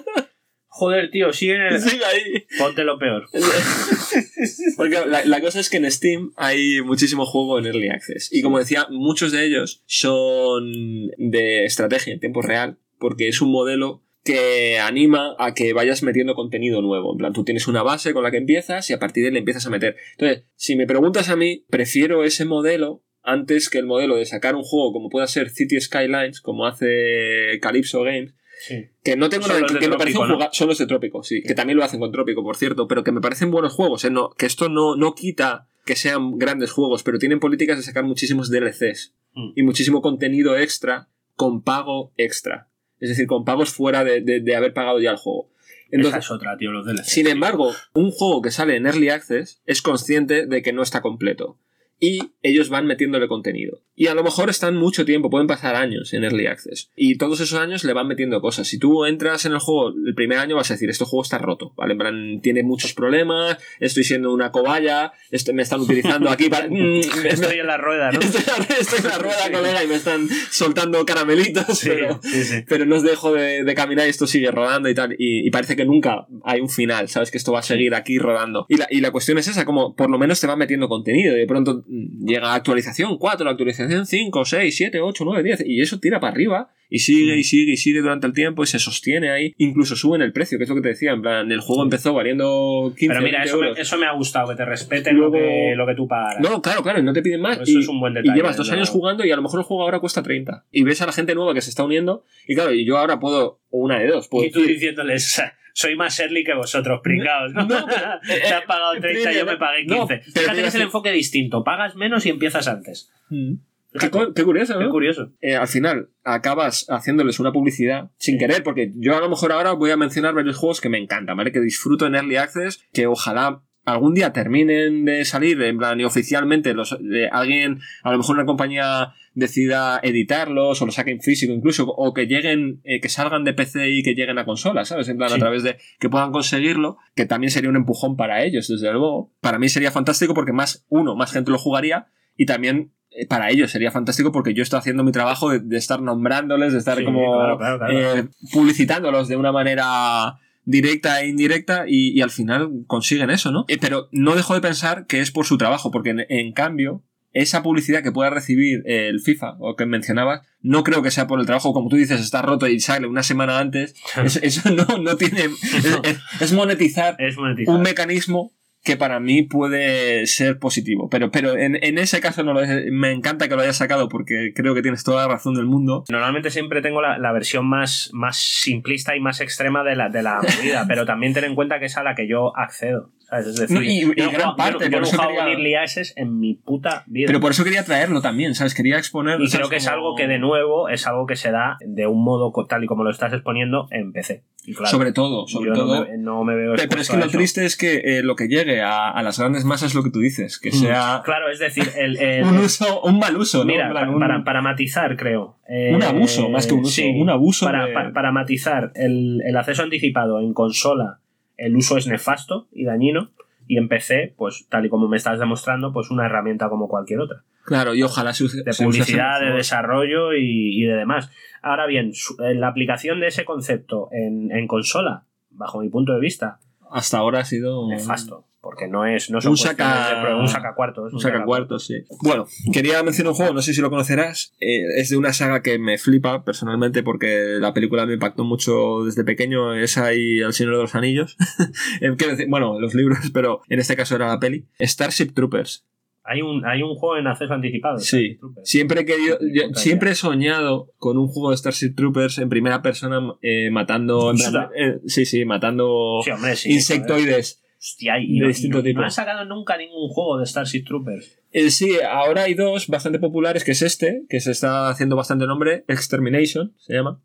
Joder, tío, sigue en el... Sigue ahí. Ponte lo peor. Porque la, la cosa es que en Steam hay muchísimo juego en Early Access. Y como decía, muchos de ellos son de estrategia en tiempo real, porque es un modelo que anima a que vayas metiendo contenido nuevo. En plan, tú tienes una base con la que empiezas y a partir de ahí le empiezas a meter. Entonces, si me preguntas a mí, prefiero ese modelo antes que el modelo de sacar un juego como pueda ser City Skylines, como hace Calypso Games, Sí. que no tengo nada que me parece Trópico, un ¿no? son los de Trópico, sí, que también lo hacen con Trópico, por cierto, pero que me parecen buenos juegos, ¿eh? no, que esto no, no quita que sean grandes juegos, pero tienen políticas de sacar muchísimos DLCs Mm. y muchísimo contenido extra con pago extra. Es decir, con pagos fuera de, de- de haber pagado ya el juego. Esa Entonces, es otra, tío, los DLC. sin embargo, un juego que sale en Early Access es consciente de que no está completo. Y ellos van metiéndole contenido. Y a lo mejor están mucho tiempo, pueden pasar años en Early Access. Y todos esos años le van metiendo cosas. Si tú entras en el juego el primer año vas a decir, este juego está roto, ¿vale? En plan, tiene muchos problemas, estoy siendo una cobaya, este- me están utilizando aquí para... Mm, Estoy en la rueda, ¿no? Estoy, estoy en la rueda, Sí. colega, y me están soltando caramelitos, Sí, pero, sí, pero no os dejo de, de caminar y esto sigue rodando y tal. Y, y parece que nunca hay un final, ¿sabes? Que esto va a seguir aquí rodando. Y la, y la cuestión es esa, como por lo menos te va metiendo contenido. Y de pronto llega actualización 4, la actualización 5, 6, 7, 8, 9, 10. Y eso tira para arriba. Y sigue y sigue y sigue durante el tiempo y se sostiene ahí. Incluso suben el precio, que es lo que te decía. En plan, el juego empezó valiendo 15 Pero mira, 20 eso me, eso me ha gustado, que te respeten Luego- lo, que, lo que tú pagas. No, claro, claro, y no te piden más. Eso y, es un buen y detalle, llevas dos años jugando y a lo mejor el juego ahora cuesta 30. Y ves a la gente nueva que se está uniendo. Y claro, y yo ahora puedo, una de dos, puedo y tú diciéndoles, soy más early que vosotros, pringados, ¿no? No, pero- Te has pagado 30, yo me pagué 15. No, pero Fíjate que es el enfoque distinto. Pagas menos y empiezas antes. "Mm, Qué, cu- qué curioso, Qué ¿no? curioso. Eh, al final acabas haciéndoles una publicidad sin querer, porque yo a lo mejor ahora voy a mencionar varios juegos que me encantan, ¿vale? Que disfruto en Early Access, que ojalá algún día terminen de salir, en plan, y oficialmente los, eh, alguien, a lo mejor una compañía decida editarlos o los saquen físico incluso, o que lleguen, eh, que salgan de PC y que lleguen a consolas, ¿sabes? En plan, a través de que puedan conseguirlo, que también sería un empujón para ellos, desde luego. Para mí sería fantástico porque más, uno, más gente lo jugaría y también eh, para ellos sería fantástico porque yo estoy haciendo mi trabajo de, de estar nombrándoles, de estar Sí, como claro, claro, claro. eh, publicitándolos de una manera directa e indirecta y, y al final consiguen eso, ¿no? Eh, pero no dejo de pensar que es por su trabajo, porque en, en cambio, esa publicidad que pueda recibir el FIFA o que mencionabas, no creo que sea por el trabajo, como tú dices, está roto y sale una semana antes. Eso, eso no, no tiene. Es, es- es monetizar Es monetizar. un mecanismo que para mí puede ser positivo. Pero, pero en, en ese caso no lo es. Me encanta que lo hayas sacado porque creo que tienes toda la razón del mundo. Normalmente siempre tengo la, la versión más, más simplista y más extrema de la, de la movida, pero también ten en cuenta que es a la que yo accedo. ¿Sabes? Es decir, No, y- no gran parte, yo yo por eso quería- Early Access en mi puta vida. Pero por eso quería traerlo también, ¿sabes? Quería exponer. y creo que es algo que de nuevo es algo que se da de un modo tal y como lo estás exponiendo en PC. Y claro, Sobre todo, sobre yo todo. No me, veo Pero, es que lo eso. triste es que eh, lo que llegue a, a las grandes masas es lo que tú dices, que Mm. sea Claro, es decir, el, el- un uso, un mal uso. Mira, En plan, pa- un, para, para matizar, creo. eh, un abuso, más que un uso, sí, un abuso para, de- pa- para matizar, el, el acceso anticipado en consola, el uso es nefasto y dañino. Y en PC, pues tal y como me estás demostrando, pues una herramienta como cualquier otra. Claro, y ojalá se use- De se publicidad, de desarrollo y, y de demás. Ahora bien, eh, la aplicación de ese concepto en, en consola, bajo mi punto de vista, Hasta ahora ha sido nefasto. Porque no es no son Un saca- de un sacacuartos. Un sacacuartos, sí. Bueno, quería mencionar un juego, no sé si lo conocerás. eh, es de una saga que me flipa personalmente porque la película me impactó mucho desde pequeño. Esa y El Señor de los Anillos. Eh, bueno, los libros, pero en este caso era la peli. Starship Troopers. Hay un, hay un juego en acceso anticipado. Sí. Siempre he querido, yo siempre he soñado con un juego de Starship Troopers en primera persona eh, matando. en plan, Hostia. eh, sí, sí, matando Sí, hombre, sí. joder. insectoides. Hostia, y, de distinto y tipo. no han sacado nunca ningún juego de Starship Troopers. Eh, sí, ahora hay dos bastante populares, que es este, que se está haciendo bastante nombre, Extermination, se llama.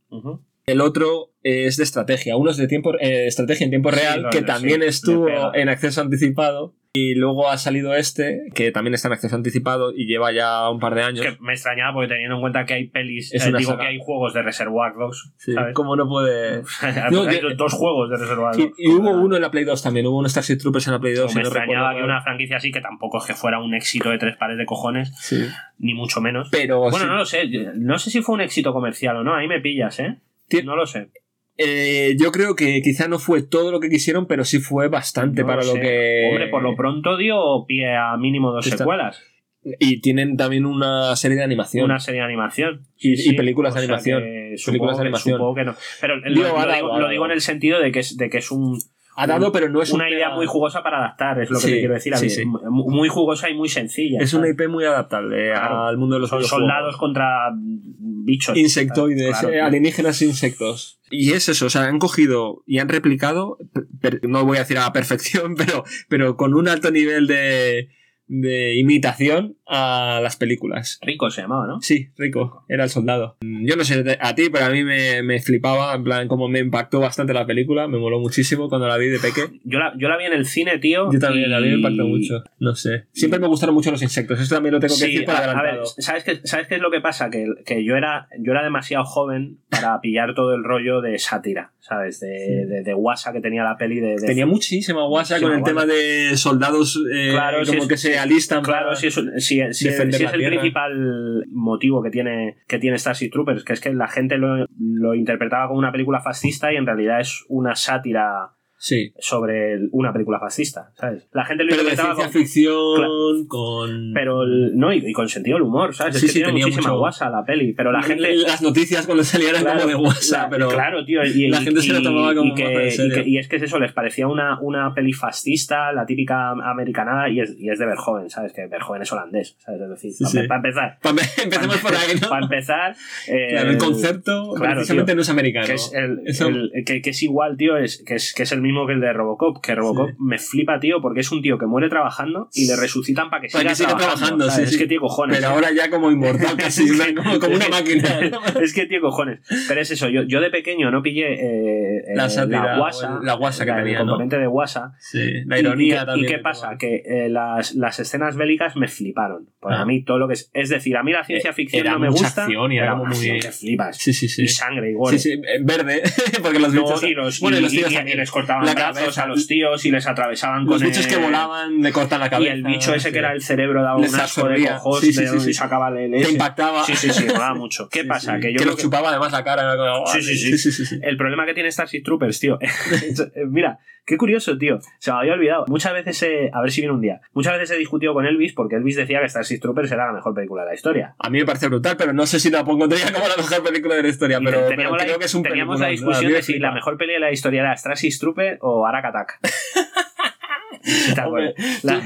El otro es de estrategia. Uno es de tiempo, eh, estrategia en tiempo Sí, real, que también estuvo en acceso anticipado. Y luego ha salido este, que también está en acceso anticipado y lleva ya un par de años. Es que me extrañaba porque teniendo en cuenta que hay pelis, Es eh, digo saga. que hay juegos de Reservoir Dogs, Sí, ¿sabes? ¿Cómo no puede...? hay No, que- dos juegos de Reservoir Y, Dogs. y hubo uno en la Play 2 también, hubo un Starship Troopers en la Play 2. si me no extrañaba recuerdo que una franquicia así, que tampoco es que fuera un éxito de tres pares de cojones, Sí. ni mucho menos. Pero Bueno, sí, no lo sé. No sé si fue un éxito comercial o no. Ahí me pillas, ¿eh? No lo sé. Eh, yo creo que quizá no fue todo lo que quisieron, pero sí fue bastante No para lo que... Hombre, por lo pronto dio pie a mínimo dos Está- secuelas. Y tienen también una serie de animación. Una serie de animación. Y- y películas de animación. Películas de que- animación. Supongo que no. Pero lo, Digo, lo digo en el sentido de que es, de que es un, Ha dado, pero no es una idea muy jugosa para adaptar, es lo que Sí, te quiero decir. a sí, mí. sí. M- Muy jugosa y muy sencilla. Es una. IP muy adaptable Claro. al mundo de los Son videojuegos. soldados contra bichos. Insectoides, Claro, eh, alienígenas e insectos. Y es eso, o sea, han cogido y han replicado, per- per- no voy a decir a la perfección, pero, pero con un alto nivel de, de imitación a las películas. Rico se llamaba, ¿no? Sí, rico, era el soldado. Yo no sé a ti, pero a mí me, me flipaba, en plan, como me impactó bastante la película, me moló muchísimo cuando la vi de peque. Yo la, yo la vi en el cine, tío. Yo también, y- a mí me impactó mucho, no sé. Siempre me gustaron mucho los insectos, eso también lo tengo que Sí, decir para a, a ver. ¿sabes qué, ¿sabes qué es lo que pasa? Que, que yo, era, yo era demasiado joven para pillar todo el rollo de sátira, ¿sabes? De, Sí. de, de guasa que tenía la peli de... de- Tenía muchísima guasa con el tema de soldados eh, Claro, como sí, es- que se alistan Claro, para- si es, un- si, es el tierra. principal motivo que tiene, que tiene Starship Troopers, que es que la gente lo, lo interpretaba como una película fascista y en realidad es una sátira Sí. sobre una película fascista, ¿sabes? La gente lo Pero de interpretaba ciencia como- ficción, con... Pero el- no, y, y con sentido del humor, ¿sabes? Sí, es que sí, tiene tenía muchísima mucho- guasa la peli, pero la gente... Las noticias cuando salían Claro, como de guasa, pero... Claro, tío. Y, la y- gente se lo tomaba como que, en serio. que- y es que es eso, les parecía una, una peli fascista, la típica americanada, y es, y es de Verhoeven, ¿sabes? Que Verhoeven es holandés, ¿sabes? Es decir, para, para empezar. Pa- Empecemos por ahí, ¿no? Para empezar. eh, Claro, el concepto precisamente tío. no es americano. que es, el, Eso- el- que, que es igual, tío, es, que, es, que es el mismo que el de Robocop. Que Robocop Sí. me flipa, tío, porque es un tío que muere trabajando y le resucitan para que Para siga, que siga trabajando, Es que, tío, cojones. Pero ahora ya como inmortal casi, Es que- como, como una máquina. es que, tío, cojones. Pero es eso, yo, yo de pequeño no pillé eh, La eh, la guasa, o el- la guasa que la- tenía, el ¿no? componente de guasa. Sí, la ironía y, también. ¿Y qué pasa? Que eh, las, las escenas bélicas me fliparon. Ah. a mí todo lo que es. Es decir, a mí la ciencia ficción no me gusta. acción y era muy- que flipas. Sí, sí, sí. Y sangre gore. Sí, sí, verde, porque los No, bichos... y los, bueno, y- y y- les cortaban La brazos cabeza. a los tíos y les atravesaban Los con bichos que volaban le cortan la cabeza. Y el bicho ese sí. que era el cerebro daba Les un asco de cojos Sí, sí, de- y sacaba el Te impactaba. Sí, sí, sí, molaba mucho. ¿Qué pasa? Que yo que chupaba además la cara. como, Sí, sí, sí. El problema que tiene Starship Troopers, tío. Mira, qué curioso, tío. Se me había olvidado. Muchas veces, he- a ver si viene un día. Muchas veces he discutido con Elvis porque Elvis decía que Starship Troopers era la mejor película de la historia. A mí me parece brutal, pero no sé si la pondría como la mejor película de la historia. Pero, pero creo que es un teníamos la discusión a mí me de si la mejor peli de la historia era Starship O Arak. Sí, Hombre.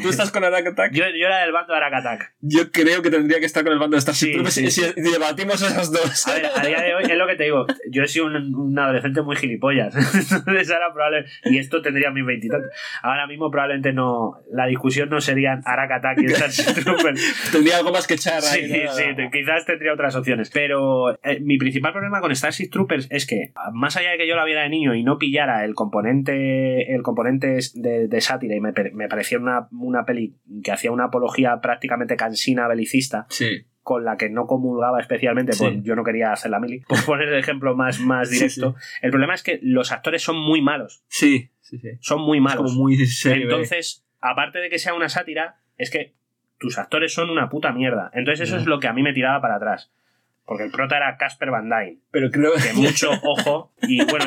¿tú, estás con Attack Attack. yo, yo era del bando de Arakatak. Yo creo que tendría que estar con el bando de Starship Troopers sí, y sí. si si debatimos esas dos. A ver, a día de hoy es lo que te digo. Yo he sido un, un adolescente muy gilipollas. Entonces ahora probablemente. Y esto tendría mis veintitantos. Ahora mismo probablemente no. La discusión no serían Arakatak y Starship Troopers. Tendría algo más que echar ahí. sí, ¿no? sí, quizás tendría otras opciones. Pero eh, mi principal problema con Starship Troopers es que, más allá de que yo la viera de niño y no pillara el componente, el componente de, de sátira y me, me parecía una, una peli que hacía una apología prácticamente cansina belicista, Sí. con la que no comulgaba especialmente, Sí. pues yo no quería hacer la mili. Por poner el ejemplo más, más Sí, directo, el problema es que los actores son muy malos. Sí, sí, sí. Son muy malos. como muy serio. ¿eh? Entonces, aparte de que sea una sátira, es que tus actores son una puta mierda. Entonces, eso es lo que a mí me tiraba para atrás. Porque el prota era Casper Van Dyne, Pero creo que mucho ojo, y bueno,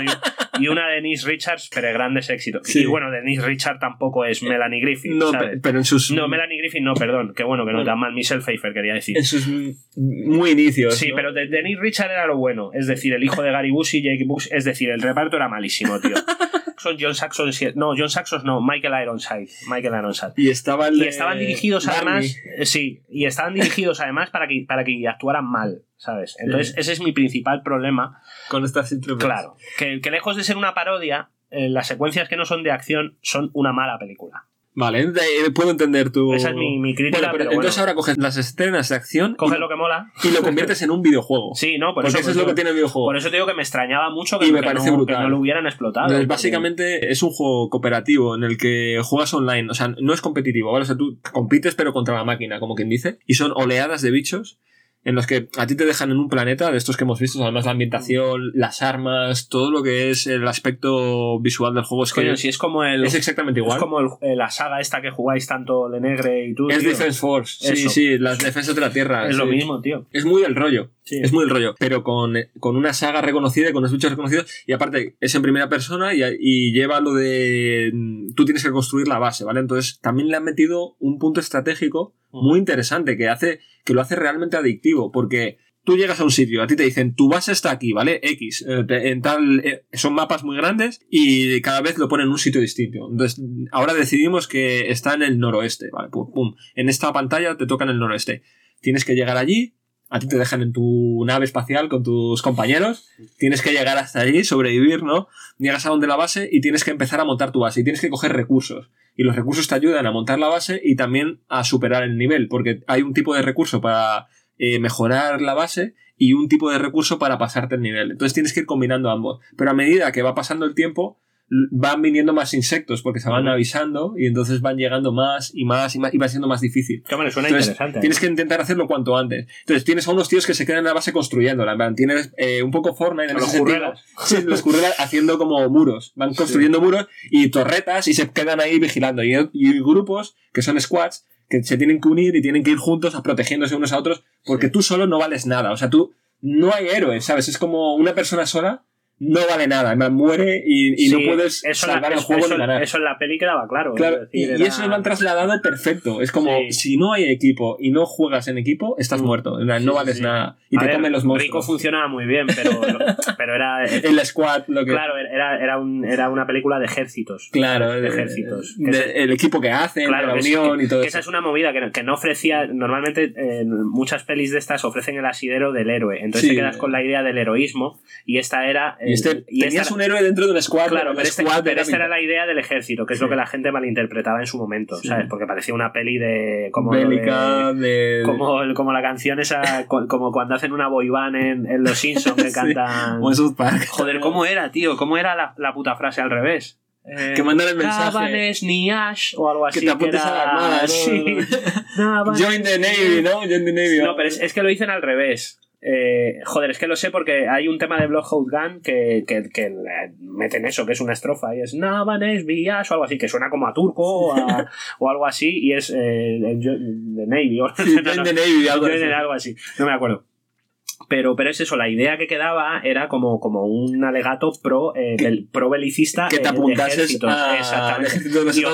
y, y una Denise Richards, pero grandes éxitos. Sí. Y bueno, Denise Richards tampoco es Melanie Griffith, No, ¿sabes? pe- pero en sus. No, Melanie Griffith no, perdón, que bueno, que no Bueno. tan mal, Michelle Pfeiffer quería decir. En sus muy inicios. Sí, ¿no? pero de Denise Richard era lo bueno. Es decir, el hijo de Gary Busey, Jake Bush. Es decir, el reparto era malísimo, tío. Son John Saxon. No, John Saxon no, Michael Ironside. Michael Ironside. Y estaba el Y estaban dirigidos además. eh, Sí, y estaban dirigidos además para que, para que actuaran mal, ¿sabes? Entonces, ese es mi principal problema. Con Starship Troopers. Claro, que, que lejos de ser una parodia, eh, las secuencias que no son de acción son una mala película. Vale, de- puedo entender tu. Esa es mi, mi crítica, Bueno, pero pero, entonces bueno, ahora coges las escenas de acción coge y, lo que mola. y lo conviertes en un videojuego. Sí, no, por porque eso, es lo que tiene el videojuego. Por eso te digo que me extrañaba mucho que, Y me que parece no, brutal. que no lo hubieran explotado. Entonces, básicamente es un juego cooperativo en el que juegas online, o sea, no es competitivo, ¿vale? O sea, tú compites pero contra la máquina, como quien dice, y son oleadas de bichos en los que a ti te dejan en un planeta de estos que hemos visto, además la ambientación, las armas, todo lo que es el aspecto visual del juego es que Coño, si es como el. es exactamente igual. Es como el- eh, la saga esta que jugáis tanto Lenegre y tú. Es tío. Defense Force, sí, Eso. sí, las defensas de la Tierra. Es lo mismo, tío. Es muy del rollo. Sí. Es muy del rollo. Pero con, con una saga reconocida y con los bichos reconocidos. Y aparte, es en primera persona y, y lleva lo de. mm, Tú tienes que construir la base, ¿vale? Entonces, también le han metido un punto estratégico muy interesante que hace que lo hace realmente adictivo. Porque tú llegas a un sitio, a ti te dicen, tu base está aquí, ¿vale? X. eh, en tal, eh, son mapas muy grandes y cada vez lo ponen en un sitio distinto. Entonces, ahora decidimos que está en el noroeste, ¿vale? Pum, pum. En esta pantalla te toca en el noroeste. Tienes que llegar allí, a ti te dejan en tu nave espacial con tus compañeros, tienes que llegar hasta allí, sobrevivir, ¿no? Llegas a donde la base y tienes que empezar a montar tu base y tienes que coger recursos. Y los recursos te ayudan a montar la base y también a superar el nivel, porque hay un tipo de recurso para eh, mejorar la base y un tipo de recurso para pasarte el nivel. Entonces tienes que ir combinando ambos. Pero a medida que va pasando el tiempo, van viniendo más insectos porque se van avisando y entonces van llegando más y más y más y va siendo más difícil. Suena Entonces, interesante. ¿eh? Tienes que intentar hacerlo cuanto antes. Entonces tienes a unos tíos que se quedan en la base construyéndola. Tienes eh, un poco Fortnite en Los ese sentido. Sí, los currelas haciendo como muros. Van construyendo muros y torretas y se quedan ahí vigilando. Y, y grupos que son squads que se tienen que unir y tienen que ir juntos a protegiéndose unos a otros porque tú solo no vales nada. O sea, tú no hay héroes, ¿sabes? Es como una persona sola no vale nada. Muere y, y Sí, no puedes eso, la- salvar el juego eso- ni ganar. eso en la peli quedaba claro. Claro, y, eso lo han trasladado perfecto. Es como, Sí. si no hay equipo y no juegas en equipo, estás Mm. muerto. No sí, vales nada. Y A te ver, comen los Rico monstruos. funcionaba muy bien, pero, pero era. El squad, lo que. Claro, era, era, un- era una película de ejércitos. Claro, de ejércitos. de- el equipo que hacen, Claro, la es- unión y todo eso. esa es una movida que no, que no ofrecía. Normalmente, eh, muchas pelis de estas ofrecen el asidero del héroe. Entonces te quedas con la idea del heroísmo. Y esta era. Y este, y tenías esta- un héroe dentro de un squad. Claro, pero, este- squad pero era esta era la idea del ejército, que es Sí. lo que la gente malinterpretaba en su momento, Sí. ¿sabes? Porque parecía una peli de. Como de- de. como, como la canción esa, co- como cuando hacen una boy band en, en Los Simpsons que cantan. Joder, ¿cómo era, tío? ¿Cómo era la, la puta frase al revés? Eh, Que mandan el mensaje. Navanes ni Ash o algo así. Que te apuntes era- a la armada, ¿no? Sí. Navanes Join the Navy, ¿no? Join the Navy. No, pero es, es que lo dicen al revés. Eh, joder, es que lo sé porque hay un tema de Bloodhound Gun que, que, que meten eso, que es una estrofa y es Navanes Villas o algo así, que suena como a turco o, a- o algo así y es eh, el the Navy o Join the Navy, algo algo así, no me acuerdo. Pero, pero es eso, la idea que quedaba era como, como un alegato pro, eh, del- pro belicista Que te eh, de apuntases ejércitos. a- Exactamente. al ejército de los y,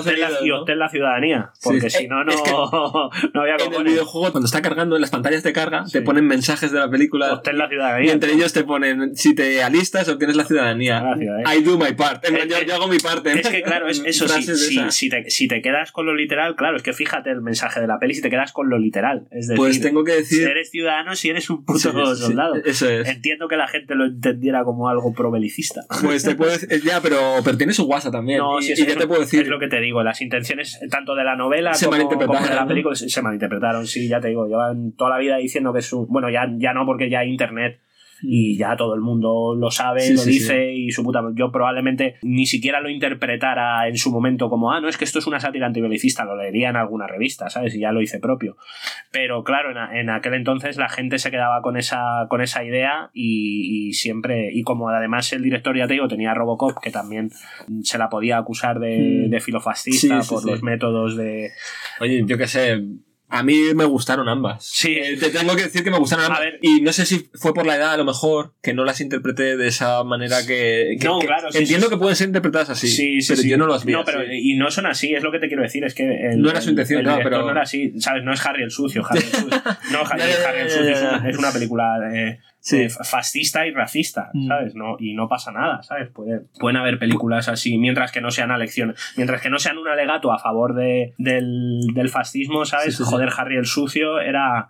obtén la, y ciudadanía, porque Sí. si no, no, es que no había En el videojuego, cuando está cargando en las pantallas de carga, Sí. te ponen mensajes de la película. Obtén la Y ciudadanía. entre ellos te ponen, si te alistas, obtienes la ciudadanía. La ciudadanía. I do my part. Eh, yo, eh, yo hago mi parte. Es que claro, es eso, si, de si, si te, si te quedas con lo literal, claro, es que fíjate el mensaje de la peli si te quedas con lo literal. Es decir, Pues tengo que si decir. eres ciudadano, si eres un puto Sí. Eso es. Entiendo que la gente lo entendiera como algo pro-belicista. Pues te puedo decir, ya, pero, pero tiene su WhatsApp también. No, y, sí, es, y ya te puedo decir. es lo que te digo, las intenciones tanto de la novela Se como, de la película se, se malinterpretaron, sí, ya te digo, llevan toda la vida diciendo que es un... Bueno, ya, ya no, porque ya hay internet y ya todo el mundo lo sabe, Sí, lo sí, dice y su puta... Yo probablemente ni siquiera lo interpretara en su momento como, ah, no, es que esto es una sátira antibelicista, lo leería en alguna revista, ¿sabes? Y ya lo hice propio. Pero claro, en, a- en aquel entonces la gente se quedaba con esa, con esa idea y, y siempre... Y como además el director, ya te digo, tenía Robocop, que también se la podía acusar de, Mm. de filofascista por los métodos de... Oye, yo qué sé. A mí me gustaron ambas. Sí. Eh, te tengo que decir que me gustaron A ambas. ver. Y no sé si fue por la edad, a lo mejor, que no las interpreté de esa manera que. que- No, que- claro, sí, Entiendo sí, que pueden ser interpretadas así. Sí, sí, pero sí. yo no las vi. No, pero y no son así, es lo que te quiero decir, es que el, No era su intención, el claro, pero- no era así, ¿sabes? No es Harry el sucio, Harry el sucio. No, Harry, el sucio es una, es una película eh, Sí. eh, fascista y racista, Mm. ¿sabes? No, y no pasa nada, ¿sabes? Puede- pueden haber películas así, mientras que no sean alecciones, mientras que no sean un alegato a favor de, del, del fascismo, ¿sabes? Sí. Joder, Harry el sucio era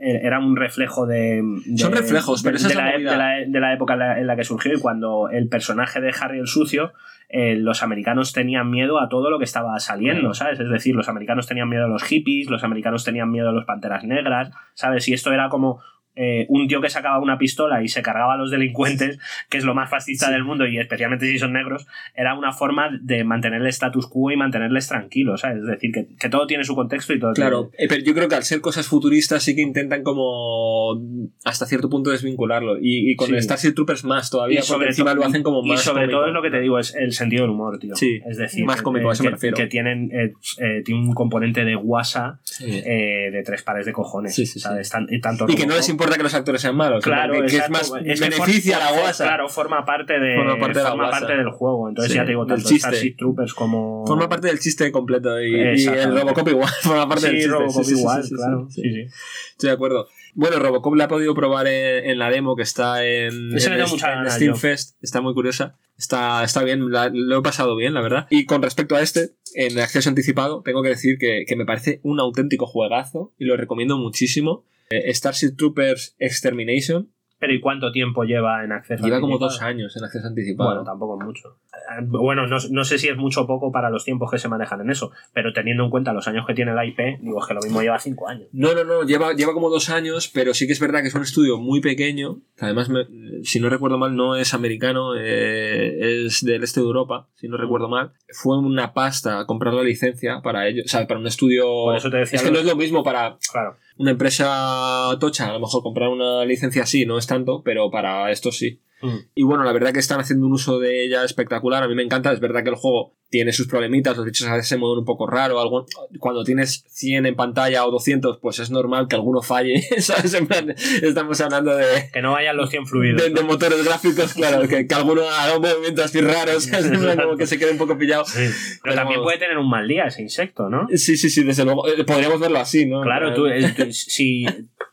era un reflejo de, de- Son reflejos, pero de, esa es de la la, movida. de la- época en la, en la que surgió y cuando el personaje de Harry el sucio eh, los americanos tenían miedo a todo lo que estaba saliendo. ¿sabes? Es decir, los americanos tenían miedo a los hippies, los americanos tenían miedo a los panteras negras, ¿sabes? Y esto era como eh, un tío que sacaba una pistola y se cargaba a los delincuentes, que es lo más fascista Sí. del mundo, y especialmente si son negros, era una forma de mantener el status quo y mantenerles tranquilos, ¿sabes? Es decir, que, que todo tiene su contexto y todo Claro, tiene- eh, pero yo creo que al ser cosas futuristas sí que intentan como hasta cierto punto desvincularlo. Y, y con Sí. Starship Troopers más todavía, Y sobre encima lo hacen como y más sobre cómico. todo es lo que te digo, es el sentido del humor, tío. Sí, es decir, más que- cómico, a eso me refiero. que tienen eh, tiene un componente de guasa de tres pares de cojones. Sí, sí, sí. ¿sabes? Tan- y tanto Y que no les importa que los actores sean malos, Claro, que, que es más es que beneficia a la guasa. Claro, forma parte de Forma parte de del juego. Entonces Sí, ya te digo, tanto chiste. Starship Troopers como. Forma parte del chiste completo y, y el. Robocop igual forma parte sí, del chiste. Robocop Sí, igual, claro. sí. Sí. Estoy de acuerdo. Bueno, Robocop la he podido probar en, en la demo que está en, Steam yo. Fest. Está muy curiosa. Está, está bien, la- lo he pasado bien, la verdad. Y con respecto a este, en acceso anticipado, tengo que decir que, que me parece un auténtico juegazo y lo recomiendo muchísimo. Eh, Starship Troopers Extermination Pero ¿y cuánto tiempo lleva en acceso? lleva como anticipado? dos años en acceso anticipado. Bueno, tampoco es mucho. Eh, Bueno, no, no sé si es mucho o poco para los tiempos que se manejan en eso, pero teniendo en cuenta los años que tiene la IP, digo, es que lo mismo lleva cinco años. No, no, no, lleva, lleva como dos años, pero sí que es verdad que es un estudio muy pequeño, que además, me- si no recuerdo mal, no es americano, eh, es del este de Europa, si no recuerdo mal. Fue una pasta comprar la licencia para ellos, o sea, para un estudio... Por eso te decía es que lo- no es lo mismo para Claro. Una empresa tocha, a lo mejor comprar una licencia así no es tanto, pero para esto sí. Mm. Y bueno, la verdad que están haciendo un uso de ella espectacular. A mí me encanta. Es verdad que el juego tiene sus problemitas. Los bichos a veces se mueven un poco raro. Algo, cuando tienes 100 en pantalla o 200, pues es normal que alguno falle. ¿sabes? En plan, estamos hablando de, Que no vayan los 100 fluidos. de, de motores gráficos, claro. Que, que alguno haga movimientos así raros. ¿sabes? En plan, como que se quede un poco pillado. Sí. Pero, Pero también puede tener un mal día ese insecto, ¿no? Sí, sí, sí, desde luego. Eh, Podríamos verlo así, ¿no? Claro, tú, eh, tú- si,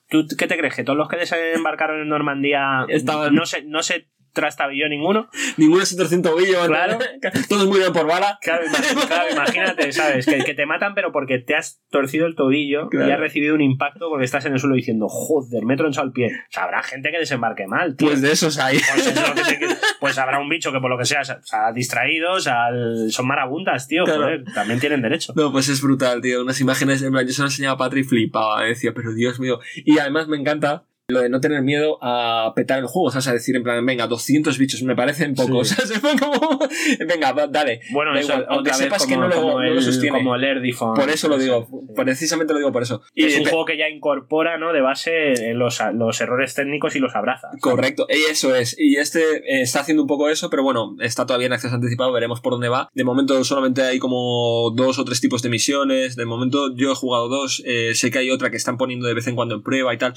¿tú qué te crees? ¿Que todos los que desembarcaron en Normandía Estaban- no se, no se trastabilló ninguno? Ninguno se torció un tobillo. ¿no? Claro. Todos murieron por bala. Claro, imag- claro, imagínate, ¿sabes? Que, que te matan pero porque te has torcido el tobillo y has recibido un impacto porque estás en el suelo diciendo, joder, me he tronchado el pie. O sea, habrá gente que desembarque mal, tío. Pues de esos hay. Pues, es lo que pues habrá un bicho que por lo que sea se se ha distraído, o sea, el- son marabuntas, tío, joder, también tienen derecho. No, pues es brutal, tío. Unas imágenes, en plan, yo se lo enseñaba a Patri y flipaba. eh, Decía, pero Dios mío. Y además me encanta lo de no tener miedo a petar el juego. Sea, a decir, en plan, venga, 200 bichos me parecen pocos. Sí. Como, venga, va, dale. Bueno, eso, igual, aunque sepas como, que no lo, como no lo el, sostiene. como el Air Defon. Por eso lo digo. Sí. Precisamente lo digo por eso. Que es Y, un juego que ya incorpora, ¿no? De base eh, los, los errores técnicos y los abraza. Correcto, y eso es. Y este eh, está haciendo un poco eso, pero bueno, está todavía en acceso anticipado, veremos por dónde va. De momento solamente hay como dos o tres tipos de misiones. De momento yo he jugado dos, eh, sé que hay otra que están poniendo de vez en cuando en prueba y tal.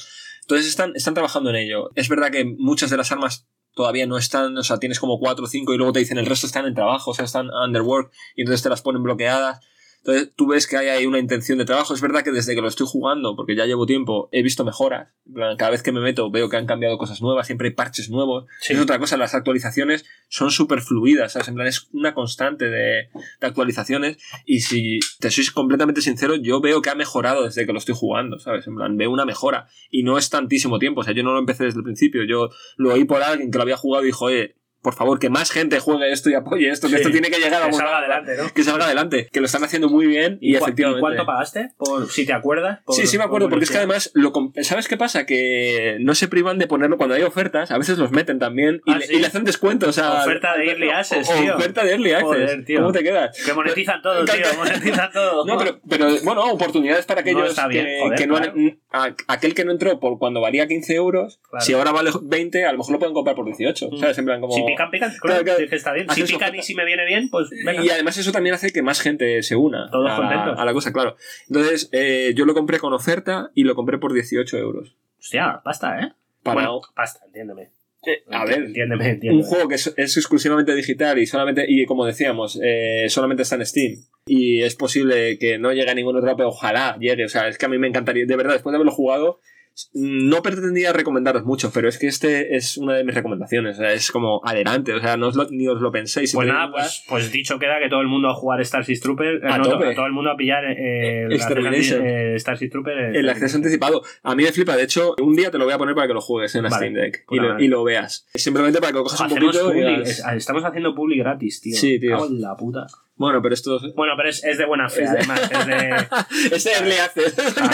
Entonces están, están trabajando en ello. Es verdad que muchas de las armas todavía no están, o sea, tienes como cuatro o cinco y luego te dicen el resto están en trabajo, o sea, están underwork y entonces te las ponen bloqueadas. Entonces tú ves que hay ahí una intención de trabajo. Es verdad que desde que lo estoy jugando, porque ya llevo tiempo, he visto mejoras. Cada vez que me meto veo que han cambiado cosas nuevas, siempre hay parches nuevos. Sí. Es otra cosa, las actualizaciones son súper fluidas, ¿sabes? En plan, es una constante de, de actualizaciones. Y si te soy completamente sincero, yo veo que ha mejorado desde que lo estoy jugando, ¿sabes? En plan, veo una mejora. Y no es tantísimo tiempo, o sea, yo no lo empecé desde el principio. Yo lo oí por alguien que lo había jugado y dijo, oye, por favor, que más gente juegue esto y apoye esto, que Sí. esto tiene que llegar a Que salga lado, adelante, ¿no? Que salga adelante, que lo están haciendo muy bien y, efectivamente. cuánto pagaste? Por, si te acuerdas. Por- Sí, sí me por acuerdo, porque es que además, lo, ¿sabes qué pasa? Que no se privan de ponerlo cuando hay ofertas, a veces los meten también y, Ah, le, sí. y le hacen descuentos. O sea, Oferta de Early Access, o- tío. Oferta de Early Access. Joder, tío. ¿Cómo te quedas? Que monetizan todo, tío. Monetizan todo. No, pero, pero bueno, oportunidades para No, aquellos está bien, que, joder, que no a- aquel que no entró por cuando valía 15 euros, Claro. si ahora vale 20, a lo mejor lo pueden comprar por 18. Mm. ¿Sabes? En plan, como. Pican, pican. Claro, Claro, claro. sí que está bien. Si Haces pican oferta. y si me viene bien, pues venga. Y además eso también hace que más gente se una Todos a, la, contentos. a la cosa, claro. Entonces, eh, yo lo compré con oferta y lo compré por 18 euros. Hostia, pasta, ¿eh? Para, Bueno, pasta, entiéndeme. a ver, Entiéndeme, entiéndeme. un juego que es, es exclusivamente digital y solamente, y como decíamos, eh, solamente está en Steam. Y es posible que no llegue a ningún otro, pero ojalá llegue. O sea, es que a mí me encantaría, de verdad, después de haberlo jugado, no pretendía recomendaros mucho, pero es que este es una de mis recomendaciones. O sea, es como adelante, o sea, no os lo- ni os lo penséis. si Pues nada, pues, pues dicho queda que todo el mundo a jugar Starship Trooper, eh, A no, tope. todo el mundo a pillar eh, el Extermination. acceso- eh, Starship Trooper. eh, El acceso anticipado. A mí me flipa. De hecho, un día te lo voy a poner para que lo juegues en la Vale. Steam Deck y Pues lo, y lo veas. Simplemente para que lo cojas un poquito. y publi, digas, es- estamos haciendo publi gratis, tío. Sí, tío. Cago en la puta. Bueno, pero esto Bueno, pero es, es de buena fe, Es de- además. Es de. es de Early Access. Ah,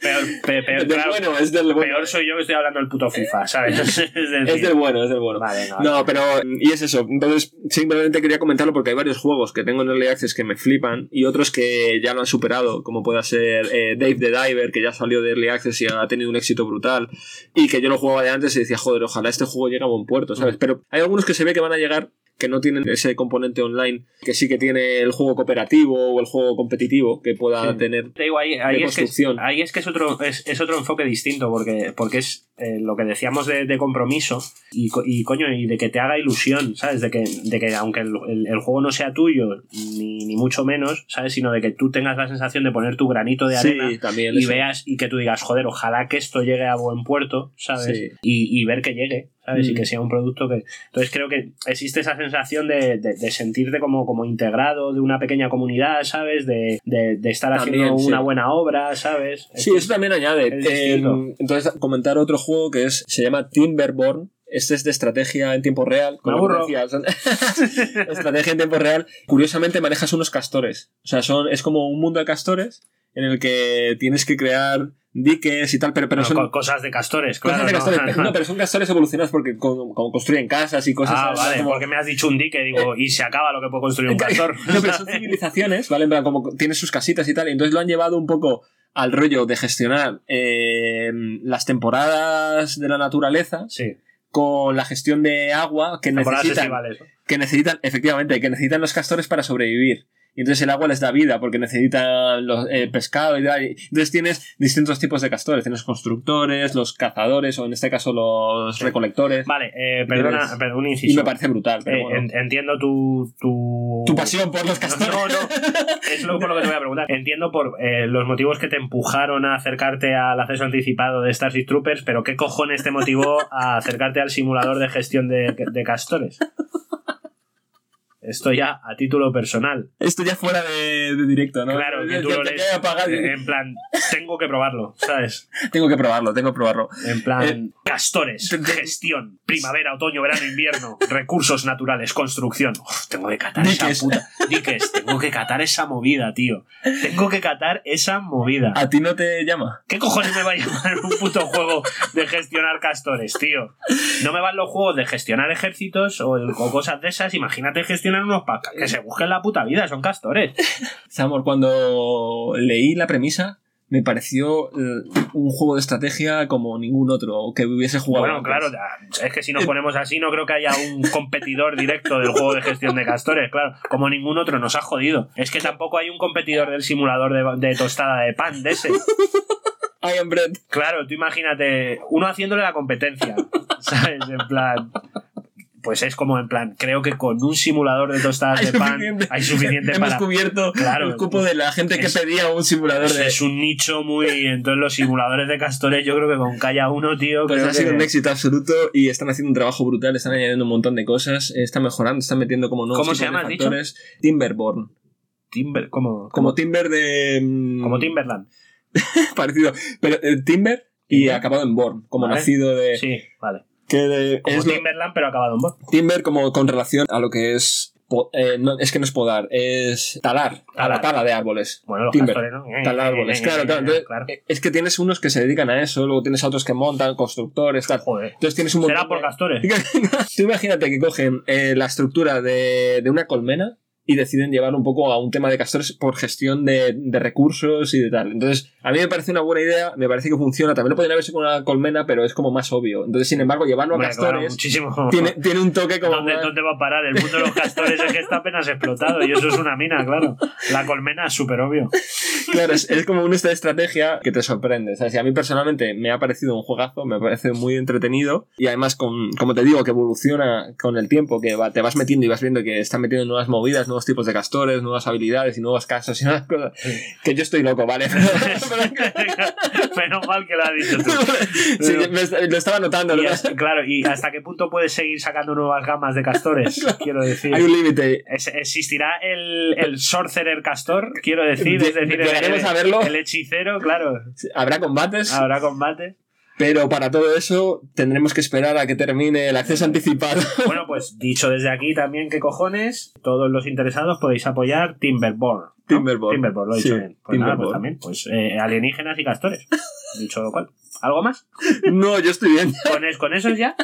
peor, pe- peor, claro, bueno, es del bueno. peor soy yo que estoy hablando del puto FIFA, ¿sabes? Es, del bueno, es del bueno. Vale, No, vale. pero. Y es eso. Entonces, simplemente quería comentarlo porque hay varios juegos que tengo en Early Access que me flipan y otros que ya lo han superado, como pueda ser eh, Dave the Diver, que ya salió de Early Access y ha tenido un éxito brutal. Y que yo lo jugaba de antes y decía, joder, ojalá este juego llegue a buen puerto, Mm. ¿sabes? Pero hay algunos que se ve que van a llegar que no tienen ese componente online, que sí que tiene el juego cooperativo o el juego competitivo que pueda Sí. tener. Te digo, ahí, ahí de es que, es, construcción. ahí es que es otro, es, es otro enfoque distinto, porque, porque es eh, lo que decíamos de, de compromiso y, y coño, y de que te haga ilusión, ¿sabes? De que, de que aunque el, el- el juego no sea tuyo, ni, ni mucho menos, ¿sabes? Sino de que tú tengas la sensación de poner tu granito de arena Sí, también. y eso. veas y que tú digas, joder, ojalá que esto llegue a buen puerto, ¿sabes? Sí. Y, y ver que llegue, ¿sabes? Y Mm. que sea un producto que... Entonces creo que existe esa sensación de, de- de sentirte como, como integrado de una pequeña comunidad, ¿sabes? De, de- estar También, haciendo sí. una buena obra, ¿sabes? Sí, eso también añade. es. Eh, entonces, comentar otro juego que es se llama Timberborn. Este es de estrategia en tiempo real. Como estrategia en tiempo real. Curiosamente manejas unos castores. O sea, son, es como un mundo de castores en el que tienes que crear diques y tal, pero, pero No, son co- cosas de castores, cosas claro. de ¿no? castores. No, pero son castores evolucionados porque como, como construyen casas y cosas ah, vale, Como- porque me has dicho un dique, digo, y se acaba lo que puede construir un castor. no, pero son civilizaciones, ¿vale? En plan, como tiene sus casitas y tal, y entonces lo han llevado un poco al rollo de gestionar eh, las temporadas de la naturaleza Sí, con la gestión de agua que necesitan, que necesitan, efectivamente, que necesitan los castores para sobrevivir. Y entonces el agua les da vida porque necesitan los, eh, pescado y tal. Y Entonces tienes distintos tipos de castores. Tienes constructores, los cazadores o en este caso los Sí. recolectores. Vale, eh, perdona, un Y inciso. me parece brutal. Pero Eh, bueno. en- entiendo tu, tu... tu pasión por los castores. No, no, es lo por lo que te voy a preguntar. Entiendo por eh, los motivos que te empujaron a acercarte al acceso anticipado de Starship Troopers, pero ¿qué cojones te motivó a acercarte al simulador de gestión de, de castores? Esto ya a título personal. Esto ya fuera de, de directo, ¿no? Claro, que tú ya- lo lees en plan, tengo que probarlo, ¿sabes? Tengo que probarlo, tengo que probarlo. En plan, Eh, castores, gestión, primavera, otoño, verano, invierno, recursos naturales, construcción. Uf, tengo que catar Diques. esa puta. Diques, tengo que catar esa movida, tío. Tengo que catar esa movida. ¿A ti no te llama? ¿Qué cojones me va a llamar un puto juego de gestionar castores, tío? No me van los juegos de gestionar ejércitos o, o cosas de esas. Imagínate gestionar unos pacas. Que se busquen la puta vida, son castores. Samor, cuando leí la premisa, me pareció eh, un juego de estrategia como ningún otro que hubiese jugado. Bueno, antes. claro, ya, es que si nos ponemos así, no creo que haya un competidor directo del juego de gestión de castores, claro. Como ningún otro nos ha jodido. Es que tampoco hay un competidor del simulador de, de tostada de pan de ese. I am bread. Claro, tú imagínate, uno haciéndole la competencia, ¿sabes? En plan. Pues es como en plan, creo que con un simulador de tostadas Hay de pan suficiente. hay suficiente Hemos para. cubierto Claro. el cupo de la gente que Es- pedía un simulador Es, de. es un nicho muy. Entonces, los simuladores de castores, yo creo que con Calla uno, tío. Pues creo ha sido que- un éxito absoluto y están haciendo un trabajo brutal, están añadiendo un montón de cosas, eh, están mejorando, están metiendo como nuevos ¿Cómo se de llama, dicho? Timberborn. Timber, como, Como Timber de. mm, como Timberland. Parecido. Pero eh, Timber y Timber. acabado en Born, como Vale. nacido de. Sí, vale. Que Como es lo- Timberland, pero acabado en bot. Timber como con relación a lo que es. eh, no, es que no es podar, es talar, a la Talar. tala de árboles. Bueno, los Timber. castores, ¿no? Talar árboles, claro, claro. Entonces, Claro. eh, Es que tienes unos que se dedican a eso, luego tienes a otros que montan, constructores, tal. Joder. Entonces tienes un montón Será por castores. Tú imagínate que cogen eh, la estructura de, de una colmena y deciden llevar un poco a un tema de castores por gestión de, de recursos y de tal. Entonces, a mí me parece una buena idea, me parece que funciona. También lo podrían haber hecho con una colmena, pero es como más obvio. Entonces, sin embargo, llevarlo a Hombre, claro, castores muchísimo. tiene, tiene un toque como. ¿Dónde, más- ¿Dónde va a parar? El mundo de los castores es que está apenas explotado y eso es una mina, claro. La colmena es súper obvio. Claro, es, es como una esta estrategia que te sorprende. ¿sabes? Y a mí personalmente me ha parecido un juegazo, me parece muy entretenido y además, con, como te digo, que evoluciona con el tiempo, que va- te vas metiendo y vas viendo que están metiendo nuevas movidas, nuevos tipos de castores, nuevas habilidades y nuevos casos y nuevas cosas. Que yo estoy loco, ¿vale? Menos mal que lo has dicho tú. Sí, me- lo estaba notando. Y claro, ¿y hasta qué punto puedes seguir sacando nuevas gamas de castores? Quiero decir. Hay un límite. ¿Existirá el, el Sorcerer Castor? Quiero decir, De- es decir, el, llegaremos a verlo. el hechicero, claro. Habrá combates, Habrá combate. Pero para todo eso tendremos que esperar a que termine el acceso anticipado. Bueno, pues dicho desde aquí también, ¿qué cojones? Todos los interesados podéis apoyar Timberborn. ¿no? Timberborn. Timberborn, lo he dicho Sí, bien. Pues nada, pues también. Pues eh, alienígenas y castores. Dicho lo cual. ¿Algo más? No, yo estoy bien. ¿Con, es- con eso ya?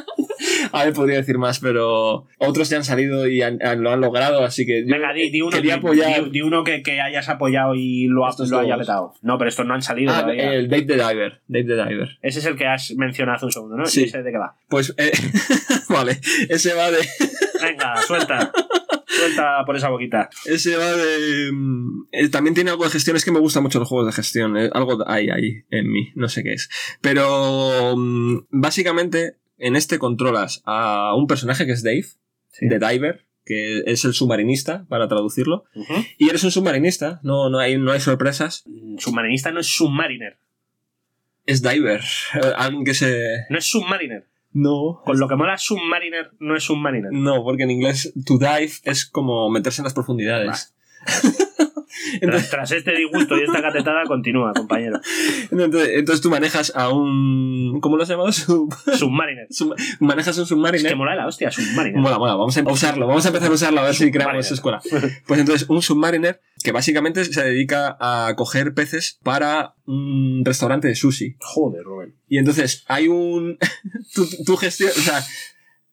A ver, podría decir más, pero otros ya han salido y han- han- lo han logrado, así que Venga, di, di uno, quería di- apoyar di- di uno que, que hayas apoyado y lo, ha- lo haya petado. No, pero estos no han salido Ah, todavía. el Dave the Diver. Dave the Diver. Ese es el que has mencionado hace un segundo, ¿no? Sí. ¿Y ese de qué va? Pues, eh, vale, ese va de. Venga, suelta. suelta por esa boquita. Ese va de. mm, eh, también tiene algo de gestión, es que me gustan mucho los juegos de gestión, eh, algo hay ahí en mí, no sé qué es. Pero mm, básicamente en este controlas a un personaje que es Dave, Sí. de Diver, que es el submarinista, para traducirlo. Y eres un submarinista, no, no, hay, no hay sorpresas. Submarinista no es submariner. Es Diver, eh, alguien que se. No es submariner. No. Con lo que mola submariner no es submariner. No, porque en inglés to dive es como meterse en las profundidades. Tras, tras este disgusto y esta catetada, continúa, compañero. Entonces, entonces tú manejas a un. ¿Cómo lo has llamado? Sub- Submariner. sub- manejas un Es submariner. que mola la hostia, submariner. Mola, mola, vamos a usarlo, vamos a empezar a usarlo a ver si creamos Submariner. escuela. Pues entonces, un submariner que básicamente se dedica a coger peces para un restaurante de sushi. Joder, Rubén. Y entonces hay un. tu, tu gestión. O sea,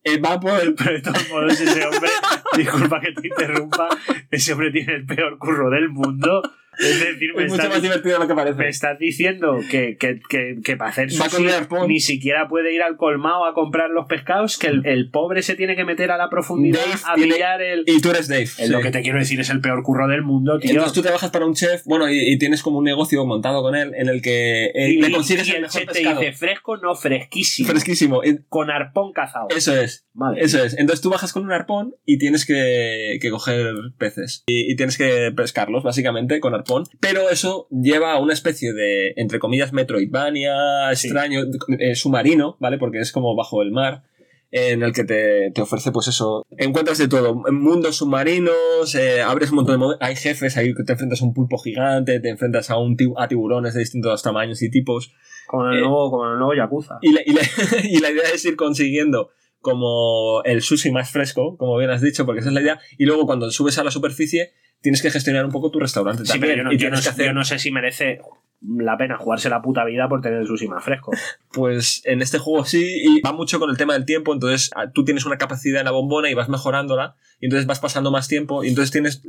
eh, va por. Pero de todos modos, ese hombre, disculpa que te interrumpa, ese hombre tiene el peor curro del mundo. Es decir, me Es mucho estás, más divertido de lo que parece. me estás diciendo que, que, que, que para hacer sushi ni siquiera puede ir al colmado a comprar los pescados, que el, el pobre se tiene que meter a la profundidad Dave a pillar el... Y tú eres Dave. Lo que te quiero decir es el peor curro del mundo, tío. Entonces tú trabajas para un chef, bueno, y, y tienes como un negocio montado con él en el que eh, y, le consigues y el el mejor chef te pescado. dice fresco, no fresquísimo. Fresquísimo. Con arpón cazado. Eso es. Madre Eso es. Entonces tú bajas con un arpón y tienes que, que coger peces. Y, y tienes que pescarlos, básicamente, con arpón. Pero eso lleva a una especie de, entre comillas, Metroidvania, Sí. extraño, eh, submarino, ¿vale? Porque es como bajo el mar. En el que te, te ofrece, pues eso. Encuentras de todo. Mundos submarinos, eh, abres un montón de. Hay jefes ahí que te enfrentas a un pulpo gigante, te enfrentas a, un, ti- a tiburones de distintos tamaños y tipos. Como en el Eh, nuevo, como en el nuevo Yakuza. Y la, y la- y la idea es ir consiguiendo como el sushi más fresco, como bien has dicho, porque esa es la idea. Y luego cuando subes a la superficie, tienes que gestionar un poco tu restaurante Sí, también. pero yo no, y yo no tienes que sé- hacer, yo no sé si merece la pena jugarse la puta vida por tener el sushi más fresco. pues en este juego sí, y va mucho con el tema del tiempo, entonces ah, tú tienes una capacidad en la bombona y vas mejorándola, y entonces vas pasando más tiempo, y entonces tienes,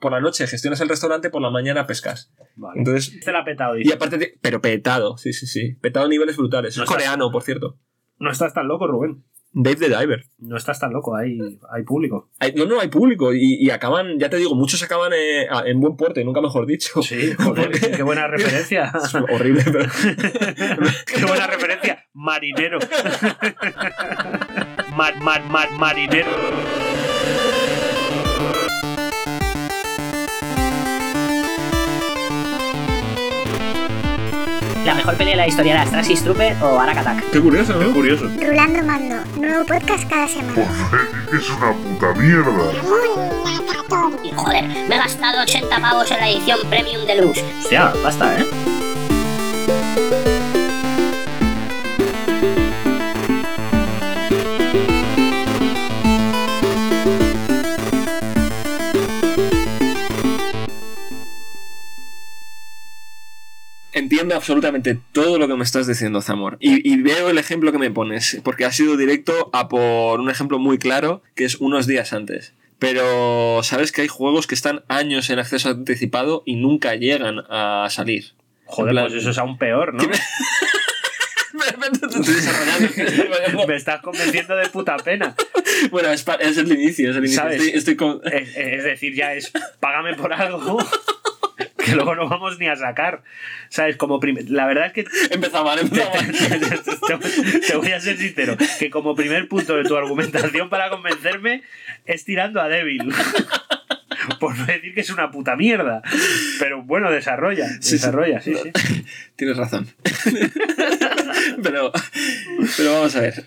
por la noche gestionas el restaurante, por la mañana pescas. Vale. Entonces, Este la ha petado, y aparte, pero petado, sí, sí, sí, petado a niveles brutales. No es estás- coreano, por cierto. No estás tan loco, Rubén. Dave the Diver. No estás tan loco, hay, hay público. Hay- no, no, hay público y, y acaban, ya te digo, muchos acaban eh, en buen puerto, y nunca mejor dicho. Sí, joder, Porque- qué buena referencia. Es horrible, pero. qué buena referencia. Marinero. Mar, mar, mar, marinero. La mejor peli de la historia era Starship Trooper o Arak Attack. Qué curioso, ¿no? curioso. Rulando Mando, nuevo podcast cada semana. Pues es una puta mierda. Joder, me he gastado 80 pavos en la edición Premium Deluxe. Hostia, basta, ¿eh? Entiendo absolutamente todo lo que me estás diciendo, Zamor. Y, y veo el ejemplo que me pones, porque has sido directo a por un ejemplo muy claro, que es unos días antes. Pero sabes que hay juegos que están años en acceso anticipado y nunca llegan a salir. Joder, plan- pues eso es aún peor, ¿no? Me estás convenciendo de puta pena. bueno, es, es el inicio, es el inicio. ¿Sabes? Estoy, estoy con- Es, es decir, ya es págame por algo que luego no vamos ni a sacar. ¿Sabes? Como La verdad es que Empezaba mal, empezaba mal. te, te voy a ser sincero, que como primer punto de tu argumentación para convencerme es tirando a débil. Por no decir que es una puta mierda. Pero bueno, desarrolla. sí. desarrolla, sí, sí. Tienes razón. pero, pero vamos a ver.